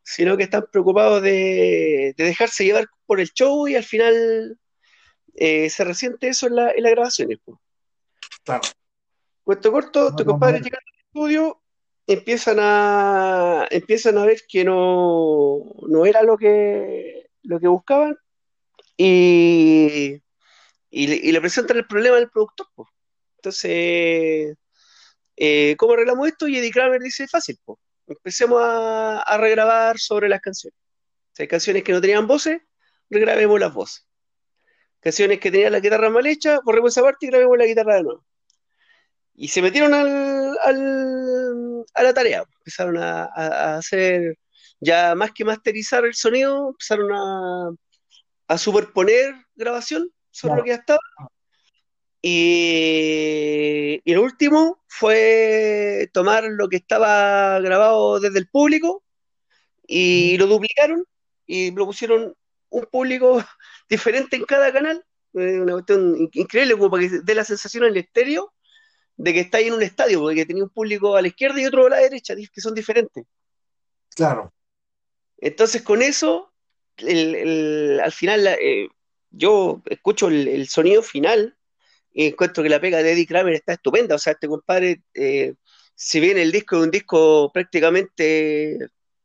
sino que están preocupados de, dejarse llevar por el show y al final eh, se resiente eso en, la, en las grabaciones. Claro. Cuento corto, tu compadre llega al estudio, empiezan a empiezan a ver que no, no era lo que lo que buscaban y, y, le, presentan el problema al productor. Entonces eh, ¿Cómo arreglamos esto? Y Eddie Kramer dice, fácil, pues. empecemos a, regrabar sobre las canciones. Si hay canciones que no tenían voces, regrabemos las voces. Canciones que tenían la guitarra mal hecha, borremos esa parte y grabemos la guitarra de nuevo. Y se metieron al, a la tarea, empezaron a, hacer ya más que masterizar el sonido, empezaron a, a superponer grabación sobre lo que ya estaba. Y, y, lo último fue tomar lo que estaba grabado desde el público y lo duplicaron y lo pusieron un público diferente en cada canal. Una cuestión increíble, como para que dé la sensación en el estéreo de que está ahí en un estadio, porque tenía un público a la izquierda y otro a la derecha, que son diferentes. Claro. Entonces, con eso, al final, eh, yo escucho el, sonido final y encuentro que la pega de Eddie Kramer está estupenda. O sea, este compadre, eh, si bien el disco es un disco prácticamente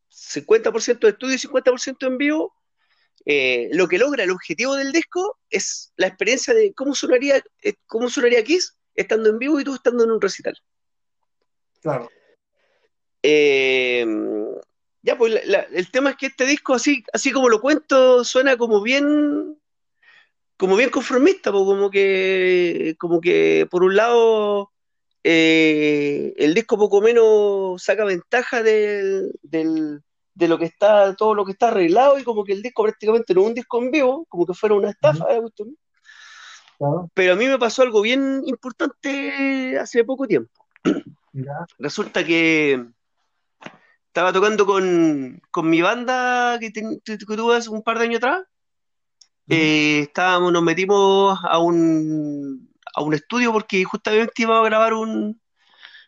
50% de estudio y 50% en vivo, eh, lo que logra el objetivo del disco es la experiencia de cómo sonaría, cómo sonaría Kiss estando en vivo y tú estando en un recital. Claro. Eh, ya, pues el tema es que este disco, así, así como lo cuento, suena como bien, como bien conformista, pues, como que, como que por un lado eh, el disco poco menos saca ventaja del, de lo que está, todo lo que está arreglado, y como que el disco prácticamente no es un disco en vivo, como que fuera una estafa, pero a mí me pasó algo bien importante hace poco tiempo. Resulta que estaba tocando con, mi banda que, tuve hace un par de años atrás. Eh, estábamos, nos metimos a un, a un estudio porque justamente íbamos a grabar un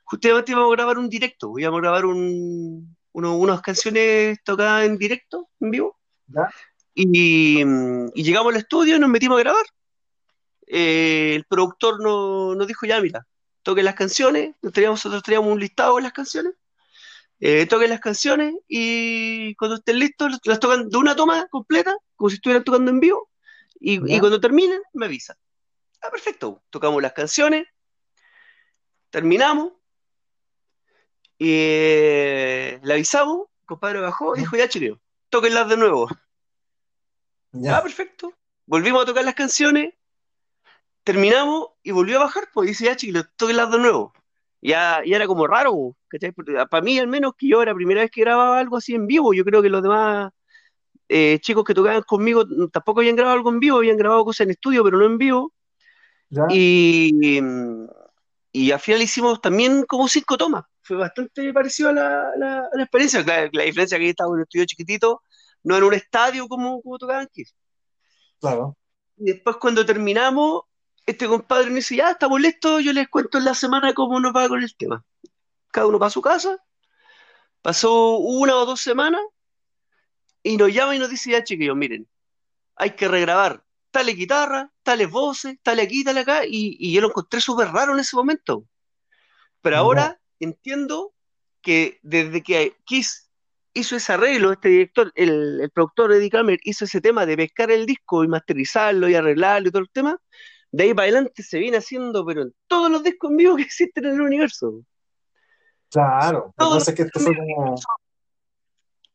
justamente íbamos a grabar un directo, íbamos a grabar un, unas canciones tocadas en directo, en vivo. Y, y, llegamos al estudio y nos metimos a grabar. Eh, el productor nos dijo, ya mira, toquen las canciones, nosotros teníamos un listado de las canciones, eh, toquen las canciones y cuando estén listos las tocan de una toma completa, como si estuvieran tocando en vivo, y, cuando terminen me avisan. Ah, perfecto, tocamos las canciones, terminamos, y eh, le avisamos, el compadre bajó, dijo, ya chileo, toquenlas de nuevo. Ya. Ah, perfecto. Volvimos a tocar las canciones, terminamos y volvió a bajar, pues dice, ya chicos, toquenlas de nuevo. Ya, ya era como raro, ¿cachai? Para mí al menos que yo era la primera vez que grababa algo así en vivo, yo creo que los demás eh, chicos que tocaban conmigo tampoco habían grabado algo en vivo, habían grabado cosas en estudio, pero no en vivo. Y, y al final hicimos también como cinco tomas. Fue bastante parecido a la, la, experiencia. La, la diferencia que estaba en un estudio chiquitito, no en un estadio como, como tocaban aquí. Claro. Y después cuando terminamos, este compadre me dice, ya, estamos listos, yo les cuento en la semana cómo nos va con el tema. Cada uno va a su casa, pasó una o dos semanas, y nos llama y nos dice, ya chiquillos, miren, hay que regrabar tales guitarra, tales voces, tales aquí, tales acá, y, yo lo encontré súper raro en ese momento. Pero ahora entiendo que desde que Kiss hizo ese arreglo, este director, el, el productor Eddie Kramer hizo ese tema de pescar el disco y masterizarlo y arreglarlo y todo el tema, de ahí para adelante se viene haciendo, pero en todos los discos en vivo que existen en el universo. Claro, es que esto fue como...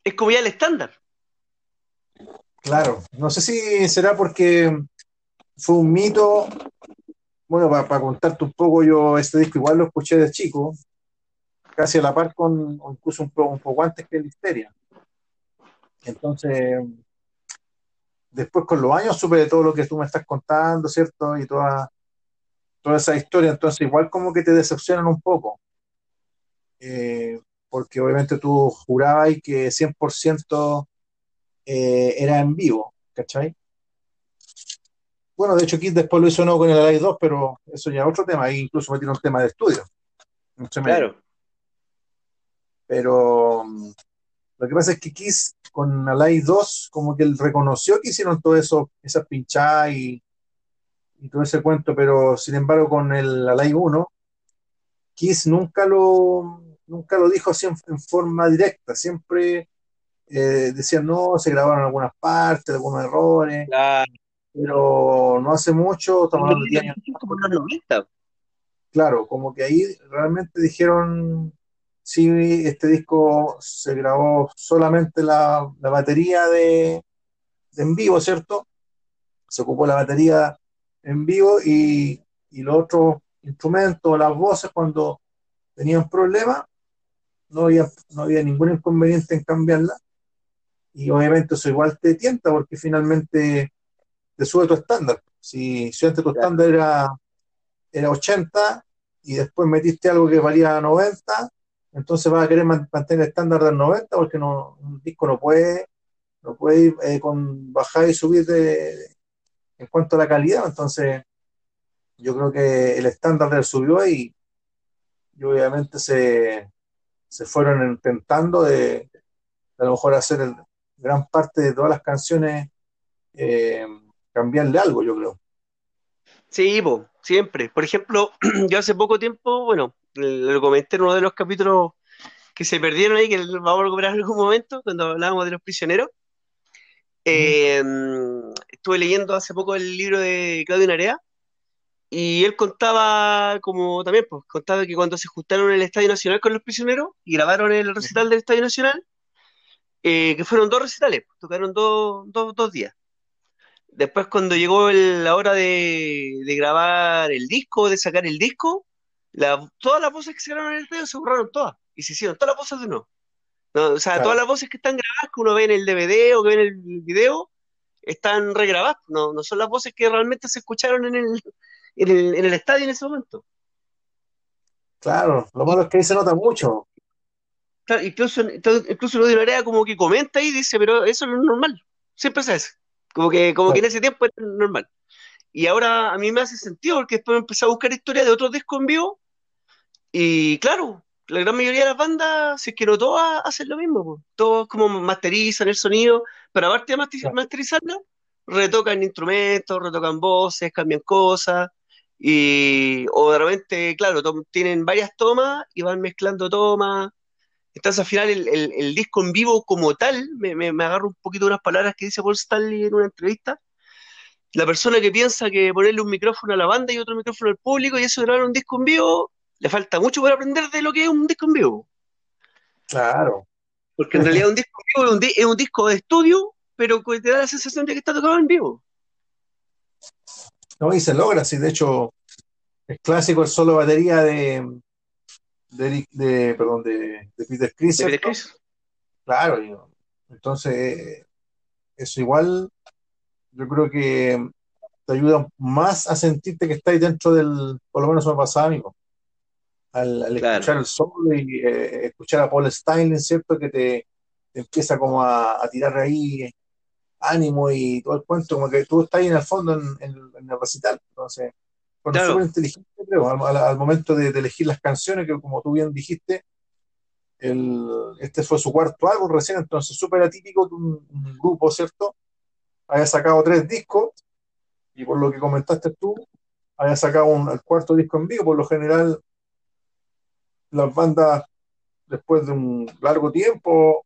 Es como ya el estándar. Claro, no sé si será porque fue un mito. Bueno, para, contarte un poco, yo este disco igual lo escuché de chico, casi a la par con, incluso un, un poco antes que el Histeria. Entonces, después con los años supe de todo lo que tú me estás contando, ¿cierto? Y toda, toda esa historia, entonces igual como que te decepcionan un poco. Eh, porque obviamente tú jurabas que 100% eh, era en vivo, ¿cachai? Bueno, de hecho Kid después lo hizo no con el Alive 2, pero eso ya es otro tema, ahí incluso metieron un tema de estudio. claro. Pero lo que pasa es que Kiss con Alay 2 como que él reconoció que hicieron todo eso, esas pinchadas y, todo ese cuento, pero sin embargo con el Alay 1, Kiss nunca lo, nunca lo dijo así en, forma directa, siempre eh, decían no, se grabaron algunas partes, algunos errores, pero no hace mucho, tomando Claro, como que ahí realmente dijeron sí, este disco se grabó solamente la, batería de, en vivo, ¿cierto? Se ocupó la batería en vivo y, los otros instrumentos, las voces, cuando tenían problemas, no había, no había ningún inconveniente en cambiarla. y obviamente eso igual te tienta porque finalmente te sube tu estándar. Si, si antes tu estándar era, era 80 y después metiste algo que valía 90, entonces vas a querer mantener el estándar del 90 porque no, un disco no puede, no puede eh, con bajar y subir de, en cuanto a la calidad. Entonces, yo creo que el estándar subió y, y obviamente se, se fueron intentando de, a lo mejor hacer gran parte de todas las canciones, eh, cambiarle algo, yo creo. Sí, siempre. Por ejemplo, yo hace poco tiempo, bueno, lo comenté en uno de los capítulos que se perdieron ahí, que vamos a recuperar en algún momento, cuando hablábamos de los prisioneros. Eh, estuve leyendo hace poco el libro de Claudio Narea y él contaba, como también, pues, contaba que cuando se juntaron en el Estadio Nacional con los prisioneros y grabaron el recital del Estadio Nacional, eh, que fueron dos recitales, tocaron dos, dos, días. Después, cuando llegó la hora de, grabar el disco, de sacar el disco, todas las voces que se grabaron en el estadio se borraron todas y se hicieron todas las voces de uno. o sea, todas las voces que están grabadas, que uno ve en el DVD o que ve en el video, están regrabadas, no, no son las voces que realmente se escucharon en el, en el, en el estadio en ese momento. Claro, lo malo es que ahí se nota mucho. Claro, incluso, incluso lo de como que comenta y dice, pero eso no es normal. Siempre se hace. Como que, como que en ese tiempo era normal. Y ahora a mí me hace sentido porque después empecé a buscar historias de otros discos en vivo. Y claro, la gran mayoría de las bandas, si es que no todas hacen lo mismo. Todos como masterizan el sonido, pero aparte de masterizarlo, retocan instrumentos, retocan voces, cambian cosas. Y, o de repente, claro, tienen varias tomas y van mezclando tomas. Entonces, al final, el, disco en vivo como tal, me, me, agarro un poquito de unas palabras que dice Paul Stanley en una entrevista. La persona que piensa que ponerle un micrófono a la banda y otro micrófono al público y eso grabar un disco en vivo, le falta mucho para aprender de lo que es un disco en vivo. Claro. Porque en realidad un disco en vivo es un, disco de estudio, pero que te da la sensación de que está tocado en vivo. No, y se logra, sí, de hecho, es clásico el solo batería de, de, perdón, de, Peter Chris. Claro, entonces eso igual yo creo que te ayuda más a sentirte que estáis dentro del, por lo menos me pasaba a mí, al, escuchar el solo y eh, escuchar a Paul Stein, ¿cierto? Que te, empieza como a, tirar ahí ánimo y todo el cuento, como que tú estás ahí en el fondo en, en el recital, entonces súper inteligente, creo, al, momento de, elegir las canciones, que como tú bien dijiste, el, este fue su cuarto álbum recién, entonces súper atípico que un, grupo, ¿cierto? Haya sacado tres discos, y por lo que comentaste tú, haya sacado un, el cuarto disco en vivo, por lo general, las bandas, después de un largo tiempo,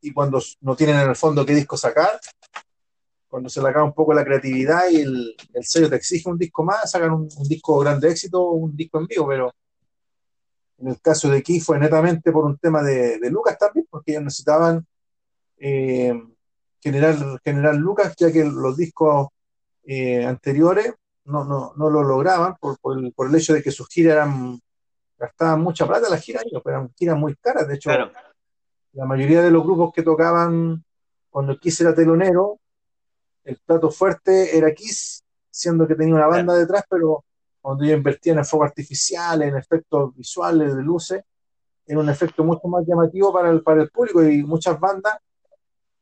y cuando no tienen en el fondo qué disco sacar, cuando se le acaba un poco la creatividad y el, sello te exige un disco más, sacan un, disco grande éxito o un disco en vivo, pero en el caso de aquí fue netamente por un tema de, Lucas también, porque ellos necesitaban eh, generar, generar Lucas, ya que los discos eh, anteriores no, no, no, lo lograban por, el, por, el, hecho de que sus giras eran, gastaban mucha plata las giras, pero eran giras muy caras, de hecho, la mayoría de los grupos que tocaban cuando Kiss era telonero, el plato fuerte era Kiss, siendo que tenía una banda detrás, pero cuando yo invertía en fuego artificial, en efectos visuales, de luces, era un efecto mucho más llamativo para el, para el público y muchas bandas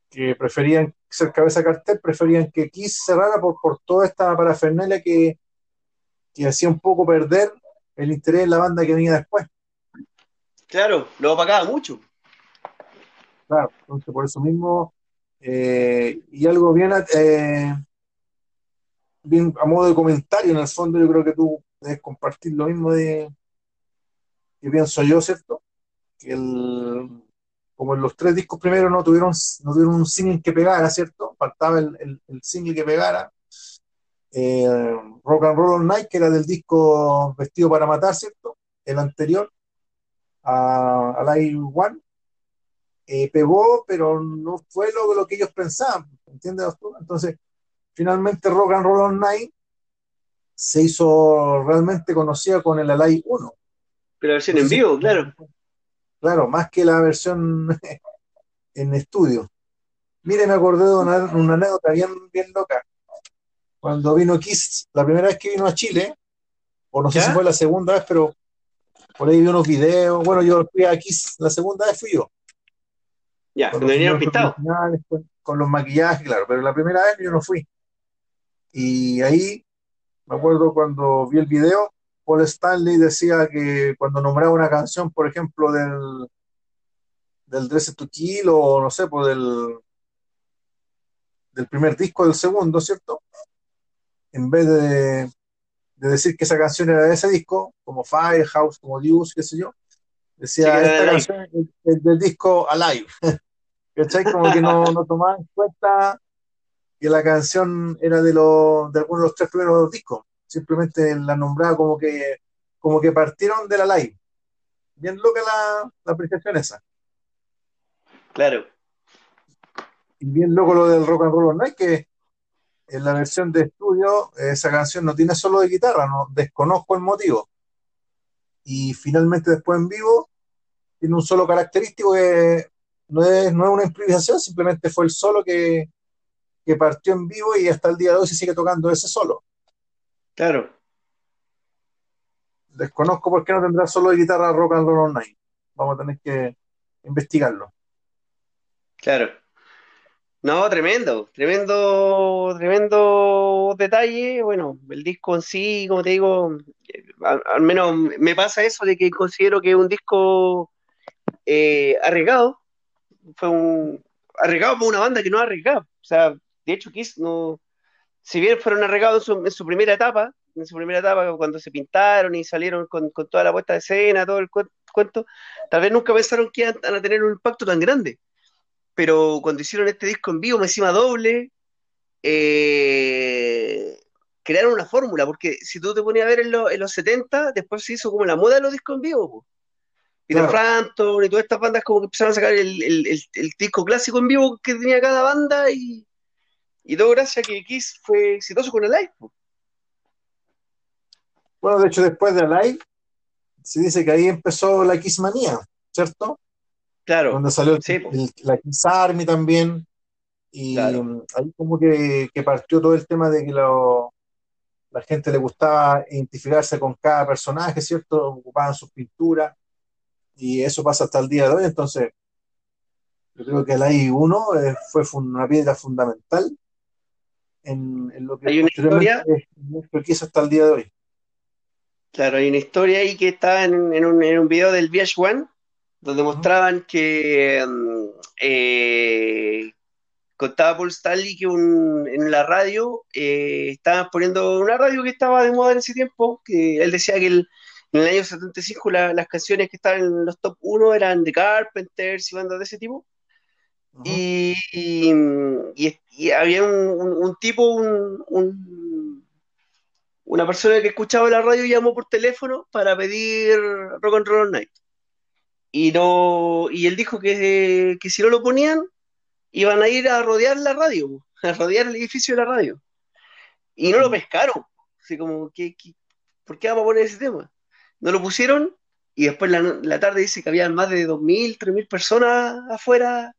que preferían ser cabeza cartel, preferían que Kiss cerrara por, por toda esta parafernalia que, que hacía un poco perder el interés en la banda que venía después. Claro, lo pagaba mucho. Claro, entonces por eso mismo eh, y algo bien, eh, bien a modo de comentario, en el fondo yo creo que tú debes compartir lo mismo de que pienso yo, ¿cierto? Que el, como en los tres discos primeros no tuvieron, no tuvieron un single que pegara, ¿cierto? Faltaba el, el, single que pegara. Eh, Rock and Roll All Night, que era del disco Vestido para Matar, ¿cierto? El anterior, a, a Live One, eh, pegó, pero no fue lo, lo que ellos pensaban, ¿entiendes? Entonces, finalmente Rock and Roll Online se hizo realmente conocida con el Alay 1. Pero la versión en vivo, claro. Claro, más que la versión en estudio. Mire, me acordé de una, una anécdota bien, bien loca. Cuando vino Kiss, la primera vez que vino a Chile, o no sé si fue la segunda vez, pero por ahí vi unos videos. Bueno, yo fui a Kiss, la segunda vez fui yo, Ya, cuando vinieron pintados. con, con los maquillajes, claro, pero la primera vez yo no fui. Y ahí me acuerdo cuando vi el video, Paul Stanley decía que cuando nombraba una canción, por ejemplo, del, del Dress to Kill o no sé, pues del, del primer disco del segundo, ¿cierto? En vez de, de decir que esa canción era de ese disco, como Firehouse, como Deuce, qué sé yo, Sí, decía, era esta de canción es, es del disco Alive, ¿cachai? Como que no, no tomaban en cuenta que la canción era de, los de algunos de los tres primeros discos, simplemente la nombraba como que, como que partieron de la Live. Bien loca la, la apreciación esa. Claro, Y bien loco lo del Rock and Roll Night, que en la versión de estudio esa canción no tiene solo de guitarra, no desconozco el motivo. Y finalmente después en vivo tiene un solo característico que no es, no es una improvisación, simplemente fue el solo que, que partió en vivo y hasta el día de hoy se sigue tocando ese solo. claro. Desconozco por qué no tendrá solo de guitarra Rock and Roll Night. Vamos a tener que investigarlo. Claro. No, tremendo, tremendo, tremendo detalle. Bueno, el disco en sí, como te digo, eh, al, menos me pasa eso de que considero que es un disco eh, arriesgado. Fue un arriesgado por una banda que no ha arriesgado. O sea, de hecho, Kiss no, si bien fueron arriesgados en su, en su primera etapa, en su primera etapa cuando se pintaron y salieron con, con toda la puesta de escena, todo el cu- cuento, tal vez nunca pensaron que iban a tener un impacto tan grande pero cuando hicieron este disco en vivo, me encima doble, eh, crearon una fórmula, porque si tú te ponías a ver en, lo- en los 70, después se hizo como la moda de los discos en vivo. po. Peter Claro. Frampton y todas estas bandas como que empezaron a sacar el, el- el- el disco clásico en vivo que tenía cada banda y, y todo gracias a que Kiss fue exitoso con el live. po. Bueno, de hecho, después de Alive, se dice que ahí empezó la Kiss manía, ¿cierto? Claro, Donde salió el- sí, el- la Kiss Army también. Y Claro. ahí como que, que partió todo el tema de que lo- la gente le gustaba identificarse con cada personaje, ¿cierto? Ocupaban sus pinturas. Y eso pasa hasta el día de hoy. Entonces, yo creo que el AI-1 eh, fue una piedra fundamental en, en lo que Hay una historia, es hasta el día de hoy. claro, hay una historia ahí que está en, en un, en un video del VH1 donde mostraban que mm, eh, contaba Paul Stanley que un- en la radio eh, estaban poniendo una radio que estaba de moda en ese tiempo, que él decía que el- en el año 75 la- las canciones que estaban en los top 1 eran The Carpenters y bandas de ese tipo, y, y, y- y había un, un- un tipo, un, un- una persona que escuchaba la radio y llamó por teléfono para pedir Rock and Roll Night. Y, no, y él dijo que, que si no lo ponían, iban a ir a rodear la radio, a rodear el edificio de la radio. Y no lo Mm. pescaron. Así como, ¿qué, qué- por qué vamos a poner ese tema? No lo pusieron y después la, la tarde dice que había más de 2.000, 3.000 personas afuera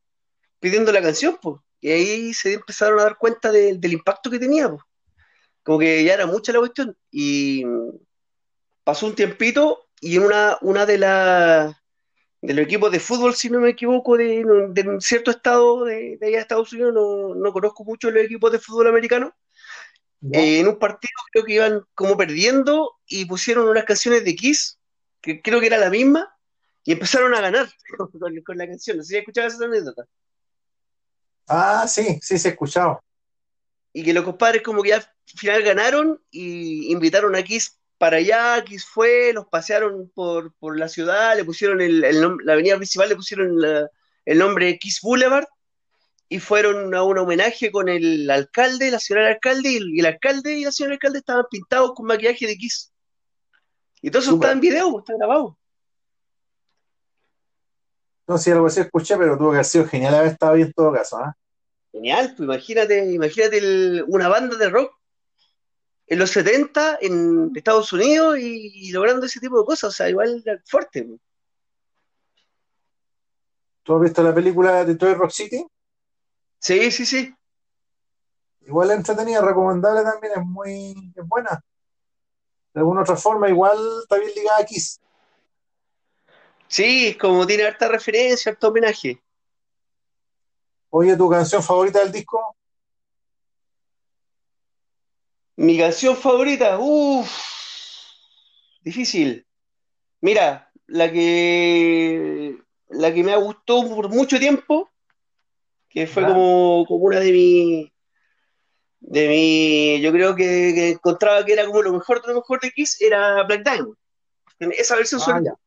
pidiendo la canción, pues. Y ahí se empezaron a dar cuenta de- del impacto que tenía, pues. Como que ya era mucha la cuestión. Y pasó un tiempito y en una, una de las de los equipos de fútbol, si no me equivoco, de, de un cierto estado de, de allá de Estados Unidos, no, no conozco mucho los equipos de fútbol americano, eh, en un partido creo que iban como perdiendo y pusieron unas canciones de Kiss, que creo que era la misma, y empezaron a ganar con, con la canción. No sé si escuchabas esa anécdota. Ah, sí, sí, se ha escuchado. Y que los compadres como que ya al final ganaron y invitaron a Kiss para allá, Kiss fue, los pasearon por, por la ciudad, le pusieron el, el la avenida principal, le pusieron la- el nombre Kiss Boulevard y fueron a un homenaje con el alcalde, la señora alcalde, y el, y el alcalde y la señora alcalde estaban pintados con maquillaje de Kiss. Y todo eso está en video, pues, está grabado. No sé si algo así escuché, pero tuvo que haber sido genial haber estado ahí en todo caso, ¿ah? Genial, pues imagínate, imagínate el- una banda de rock en los 70 en Estados Unidos y, y logrando ese tipo de cosas, o sea, igual fuerte. ¿Tú has visto la película Detroit Rock City? Sí, sí, sí. Igual es entretenida, recomendable también, es muy es buena. De alguna otra forma, igual está bien ligada a Kiss. Sí, como tiene harta referencia, harto homenaje. Oye, ¿tu canción favorita del disco? Mi canción favorita, uff, difícil. Mira, la que la que me gustó por mucho tiempo, que fue como, como una de mis de mi, yo creo que, que encontraba que era como lo mejor de lo mejor de Kiss, era Black Diamond. Esa versión Ah, todo.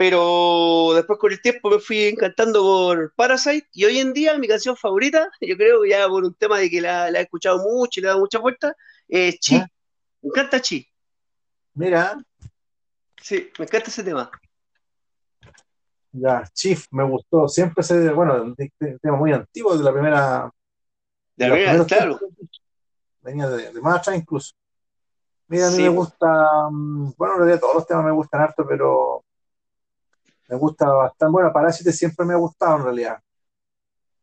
Pero después con el tiempo me fui encantando por Parasite y hoy en día mi canción favorita, yo creo que ya por un tema de que la, la he escuchado mucho y le he dado muchas vueltas, es. Chi. Me encanta Chi. Mira, Sí, me encanta ese tema. ya, Chief, me gustó. Siempre se, bueno, un tema muy antiguo, de la primera, De de la primera, claro. tiempos. Venía de, de atrás incluso. Mira, a mí Sí, me gusta, mm, bueno, en realidad todos los temas me gustan harto, pero me gusta bastante. Bueno, Parásite siempre me ha gustado en realidad.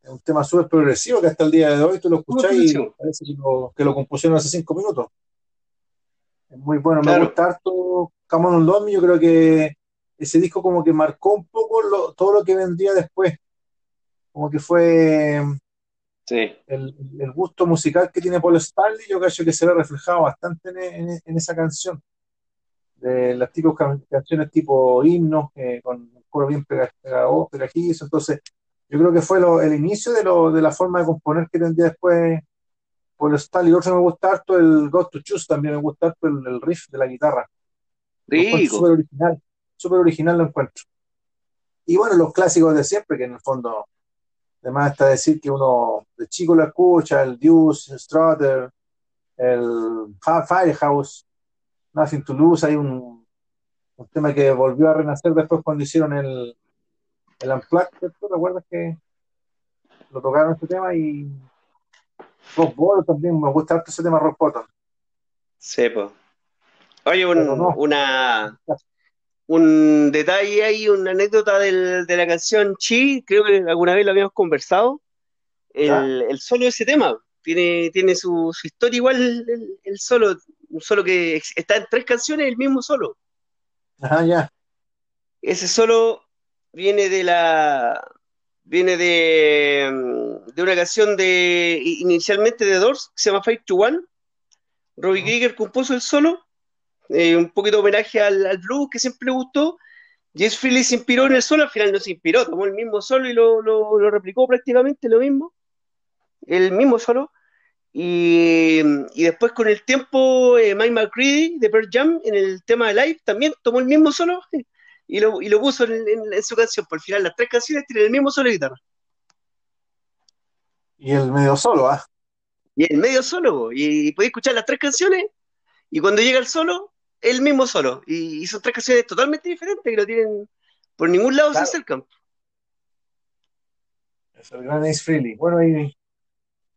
Es un tema súper progresivo que hasta el día de hoy tú lo escuchás y parece que lo, que lo compusieron hace cinco minutos. Es muy bueno, me gusta harto Come On Love yo creo que ese disco como que marcó un poco lo- todo lo que vendría después, como que fue Sí. el, el gusto musical que tiene Paul Stanley, yo creo que se ve reflejado bastante en, en- en esa canción, de las típicas can- canciones tipo himnos, eh, con un coro bien pega- pegado- pegajizo, entonces yo creo que fue lo- el inicio de, lo, de la forma de componer que tendría después Paul Stanley, otro me gusta harto el Got to Choose, también me gusta harto el, el riff de la guitarra, súper original, súper original lo encuentro. Y bueno, los clásicos de siempre, que en el fondo, además está decir que uno de chico lo escucha, el Deuce, el Strutter, el Firehouse, Nothing to Lose, hay un, un tema que volvió a renacer después cuando hicieron el, el Unplugged, ¿cierto? ¿Recuerdas que lo tocaron este tema? Y Rock Bottom también, me gusta harto ese tema Rock Bottom, Sí, po. Oye, un, no, una, un detalle ahí, una anécdota del- de la canción Chi, creo que alguna vez lo habíamos conversado. El, el solo de ese tema tiene, tiene su, su historia igual el, el solo, un solo que está en tres canciones, el mismo solo. Ajá, ya, Ese solo viene de la viene de, mm, de una canción de inicialmente de Doors que se llama Fight to One. Robbie. Krieger compuso el solo, eh, un poquito de homenaje al, al blues que siempre le gustó. Jess Frehley se inspiró en el solo, al final no se inspiró, tomó el mismo solo y lo, lo- lo replicó prácticamente lo mismo, el mismo solo. Y, y después con el tiempo, eh, Mike McCready de Pearl Jam en el tema de Live también tomó el mismo solo y lo, y lo puso en, en- en su canción. Por el final, las tres canciones tienen el mismo solo de guitarra. y el medio solo, ¿ah? Y el medio solo, po. y, podéis escuchar las tres canciones y cuando llega el solo, el mismo solo. Y, y son tres canciones totalmente diferentes que no tienen por ningún lado se acercan. es el gran Ace Frehley. Bueno, y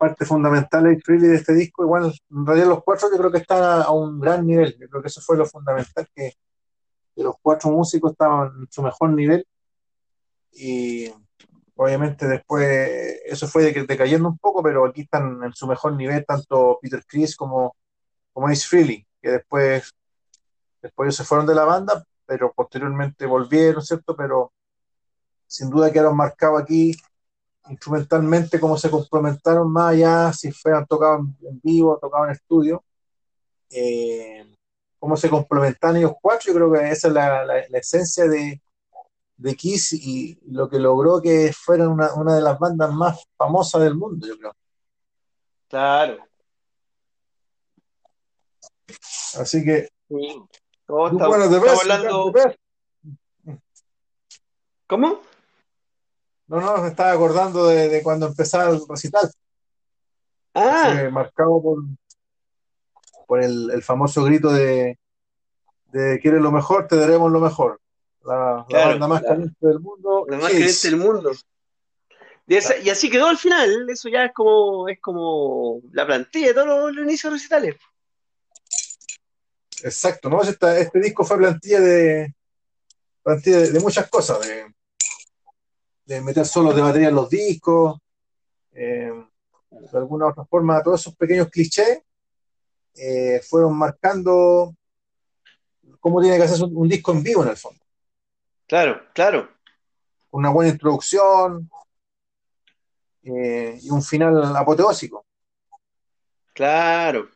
parte fundamental Ace Frehley de este disco, igual, en realidad los cuatro yo creo que están a, a un gran nivel, yo creo que eso fue lo fundamental, que, que los cuatro músicos estaban en su mejor nivel y obviamente después eso fue de- decayendo un poco, pero aquí están en su mejor nivel tanto Peter Criss como, como Ace Frehley, que después, después ellos se fueron de la banda, pero posteriormente volvieron, ¿cierto? Pero sin duda quedaron marcados aquí instrumentalmente cómo se complementaron más allá, si fueran tocados en vivo, tocados en estudio, eh, cómo se complementan ellos cuatro, yo creo que esa es la, la- la esencia de, de Kiss y lo que logró que fueran una, una de las bandas más famosas del mundo, yo creo. Claro. Así que, Sí. Estamos, best, hablando. best. ¿Cómo? No, no, me estaba acordando de, de cuando empezaba el recital, Ah, marcado por, por el, el famoso grito de, de ¿Quieres lo mejor? Te daremos lo mejor. La, la claro, banda más la, caliente del mundo, la más creyente del mundo. Y, esa- Claro. y así quedó al final. Eso ya es como, es como la plantilla de todos los, los inicios recitales. Exacto, ¿no? Este, este disco fue plantilla de, plantilla de, de muchas cosas, de, de meter solos de batería en los discos, Eh, de alguna u otra forma, todos esos pequeños clichés eh, fueron marcando cómo tiene que hacerse un, un, disco en vivo en el fondo. Claro, claro. Una buena introducción eh, y un final apoteósico. Claro.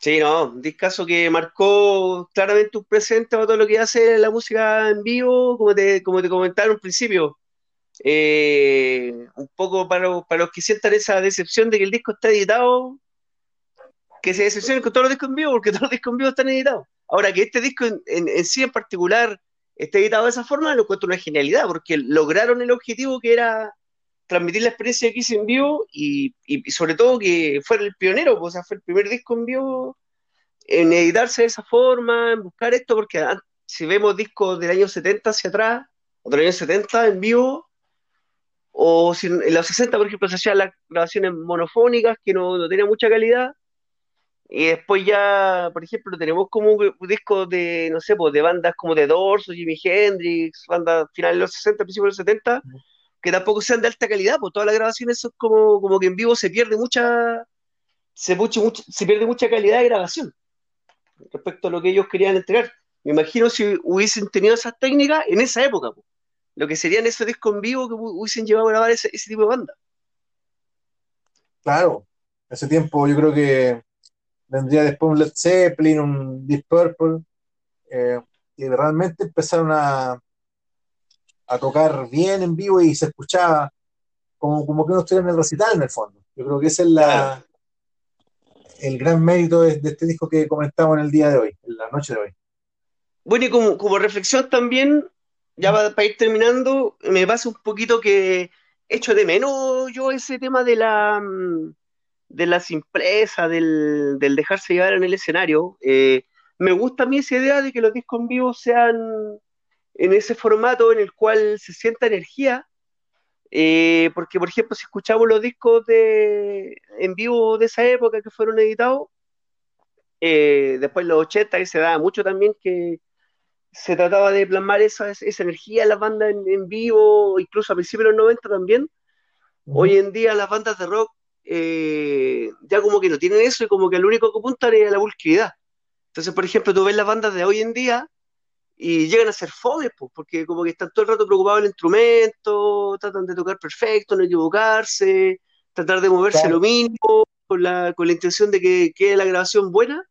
Sí, no, un discazo que marcó claramente un presente a todo lo que hace la música en vivo, como te, como te comentaba al principio. Eh, un poco para, para, los que sientan esa decepción de que el disco está editado, que se decepcionen con todos los discos en vivo, porque todos los discos en vivo están editados. Ahora, que este disco en, en, en sí en particular esté editado de esa forma, lo encuentro una genialidad, porque lograron el objetivo que era transmitir la experiencia que hice en vivo y, sobre todo que fuera el pionero, o sea, fue el primer disco en vivo en editarse de esa forma, en buscar esto, porque si vemos discos del año 70 hacia atrás, o del año 70 en vivo, o si en los 60, por ejemplo, se hacían las grabaciones monofónicas que no, no tenían mucha calidad, y después ya, por ejemplo, tenemos como un, disco de, no sé, pues de bandas como The Doors o Jimi Hendrix, bandas finales de los 60, principios de los 70, que tampoco sean de alta calidad, pues todas las grabaciones son como, como que en vivo se pierde mucha, se, mucho, mucho, se pierde mucha calidad de grabación respecto a lo que ellos querían entregar. Me imagino si hubiesen tenido esas técnicas en esa época, pues, lo que serían esos discos en vivo que hubiesen llevado a grabar ese, tipo de banda. Claro, ese tiempo yo creo que vendría después un Led Zeppelin, un Deep Purple, eh, y realmente empezaron a, a tocar bien en vivo y se escuchaba como, como que uno estuviera en el recital en el fondo. Yo creo que ese es la, el gran mérito de, de, este disco que comentamos en el día de hoy, en la noche de hoy. Bueno, y como, como reflexión también, ya para, para ir terminando, me pasa un poquito que echo de menos yo ese tema de la de la simpleza, del, del, dejarse llevar en el escenario. Eh, me gusta a mí esa idea de que los discos en vivo sean en ese formato en el cual se sienta energía, eh, porque por ejemplo si escuchamos los discos de, en vivo de esa época que fueron editados, eh, después los 80 que se daba mucho también que se trataba de plasmar esa, esa energía en las bandas en, en, vivo, incluso a principios de los 90 también. Uh -huh. Hoy en día las bandas de rock eh, ya como que no tienen eso y como que lo único que apuntan es a la vulgaridad. Entonces, por ejemplo, tú ves las bandas de hoy en día y llegan a ser fomes, pues, porque como que están todo el rato preocupados del instrumento, tratan de tocar perfecto, no equivocarse, tratar de moverse claro. lo mínimo, con la, con la intención de que quede la grabación buena,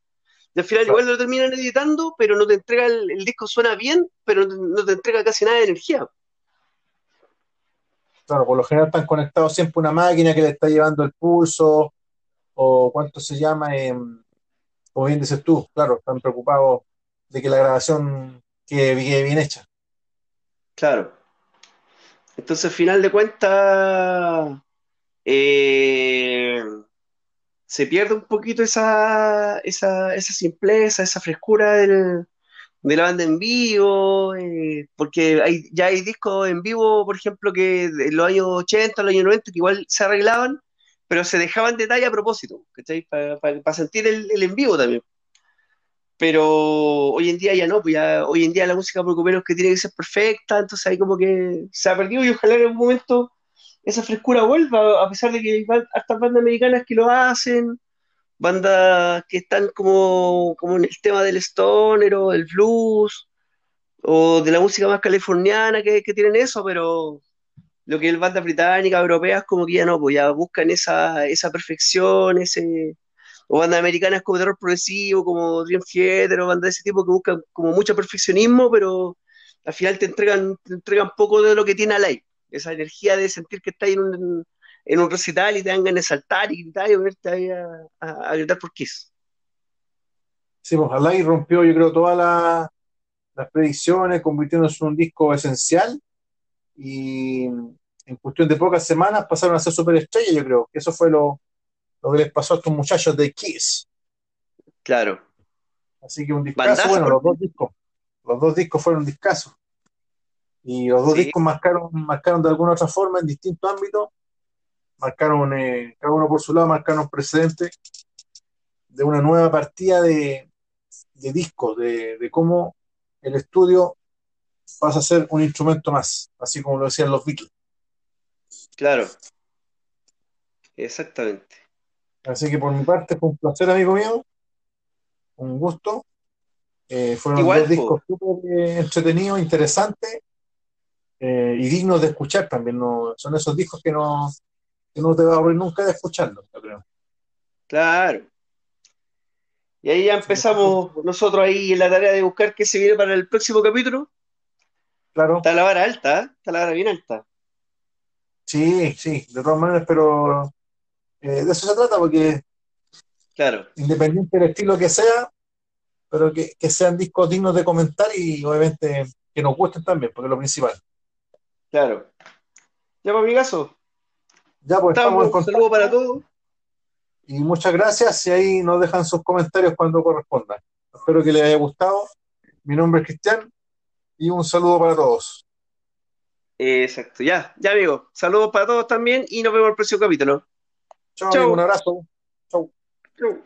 y al final claro. igual lo terminan editando, pero no te entrega, el, el disco suena bien, pero no te entrega casi nada de energía. Claro, por lo general están conectados siempre a una máquina que le está llevando el pulso, o cuánto se llama, eh, como bien dices tú, claro, están preocupados de que la grabación quede bien hecha. Claro. Entonces, al final de cuentas, eh, se pierde un poquito esa, esa, esa simpleza, esa frescura del, de la banda en vivo, eh, porque hay, ya hay discos en vivo, por ejemplo, que en los años 80, los años 90, que igual se arreglaban, pero se dejaban detalle a propósito, Para pa, pa sentir el, el, en vivo también. Pero hoy en día ya no, pues ya hoy en día la música por lo menos que tiene que ser perfecta, entonces ahí como que se ha perdido y ojalá en algún momento esa frescura vuelva, a pesar de que hay estas bandas americanas que lo hacen, bandas que están como, como en el tema del stoner o del blues o de la música más californiana que, que tienen eso, pero lo que es bandas británicas, europeas, como que ya no, pues ya buscan esa, esa perfección, ese o bandas americanas como terror progresivo, como Dream Theater, o bandas de ese tipo que buscan como mucho perfeccionismo, pero al final te entregan, te entregan poco de lo que tiene Alive, esa energía de sentir que estás en un, en un recital y te dan ganas de saltar y gritar y ponerte a, a, gritar por Kiss. Sí, pues Alive rompió, yo creo, todas la, las predicciones, convirtiéndose en un disco esencial. Y en cuestión de pocas semanas pasaron a ser superestrellas, yo creo, eso fue lo, lo que les pasó a estos muchachos de Kiss. Claro. Así que un discazo, bueno, los dos discos, los dos discos fueron discazos. Y los dos sí. discos marcaron, marcaron de alguna otra forma en distintos ámbitos, marcaron, eh, cada uno por su lado, marcaron un precedente de una nueva partida de, de discos, de, de cómo el estudio pasa a ser un instrumento más, así como lo decían los Beatles. Claro, exactamente. Así que por mi parte fue un placer, amigo mío. Un gusto. Eh, fueron Igual, dos discos súper eh, entretenidos, interesantes eh, y dignos de escuchar también. ¿no? Son esos discos que no, que no te va a aburrir nunca de escucharlos, yo creo. claro. Y ahí ya empezamos nosotros ahí en la tarea de buscar qué se viene para el próximo capítulo. claro, Está la vara alta, ¿eh? Está la vara bien alta. sí, sí, de todas maneras, pero eh, de eso se trata, porque Claro, independiente del estilo que sea, pero que, que sean discos dignos de comentar y obviamente que nos gusten también, porque es lo principal. claro. Ya, pues, amigazo, Ya pues estamos en estamos. Un saludo para todos. y muchas gracias y ahí nos dejan sus comentarios cuando correspondan. Espero que les haya gustado. Mi nombre es Cristian y un saludo para todos. Exacto, ya, ya, amigo. Saludos para todos también y nos vemos en el próximo capítulo. Chao, un abrazo. Chau. Chau.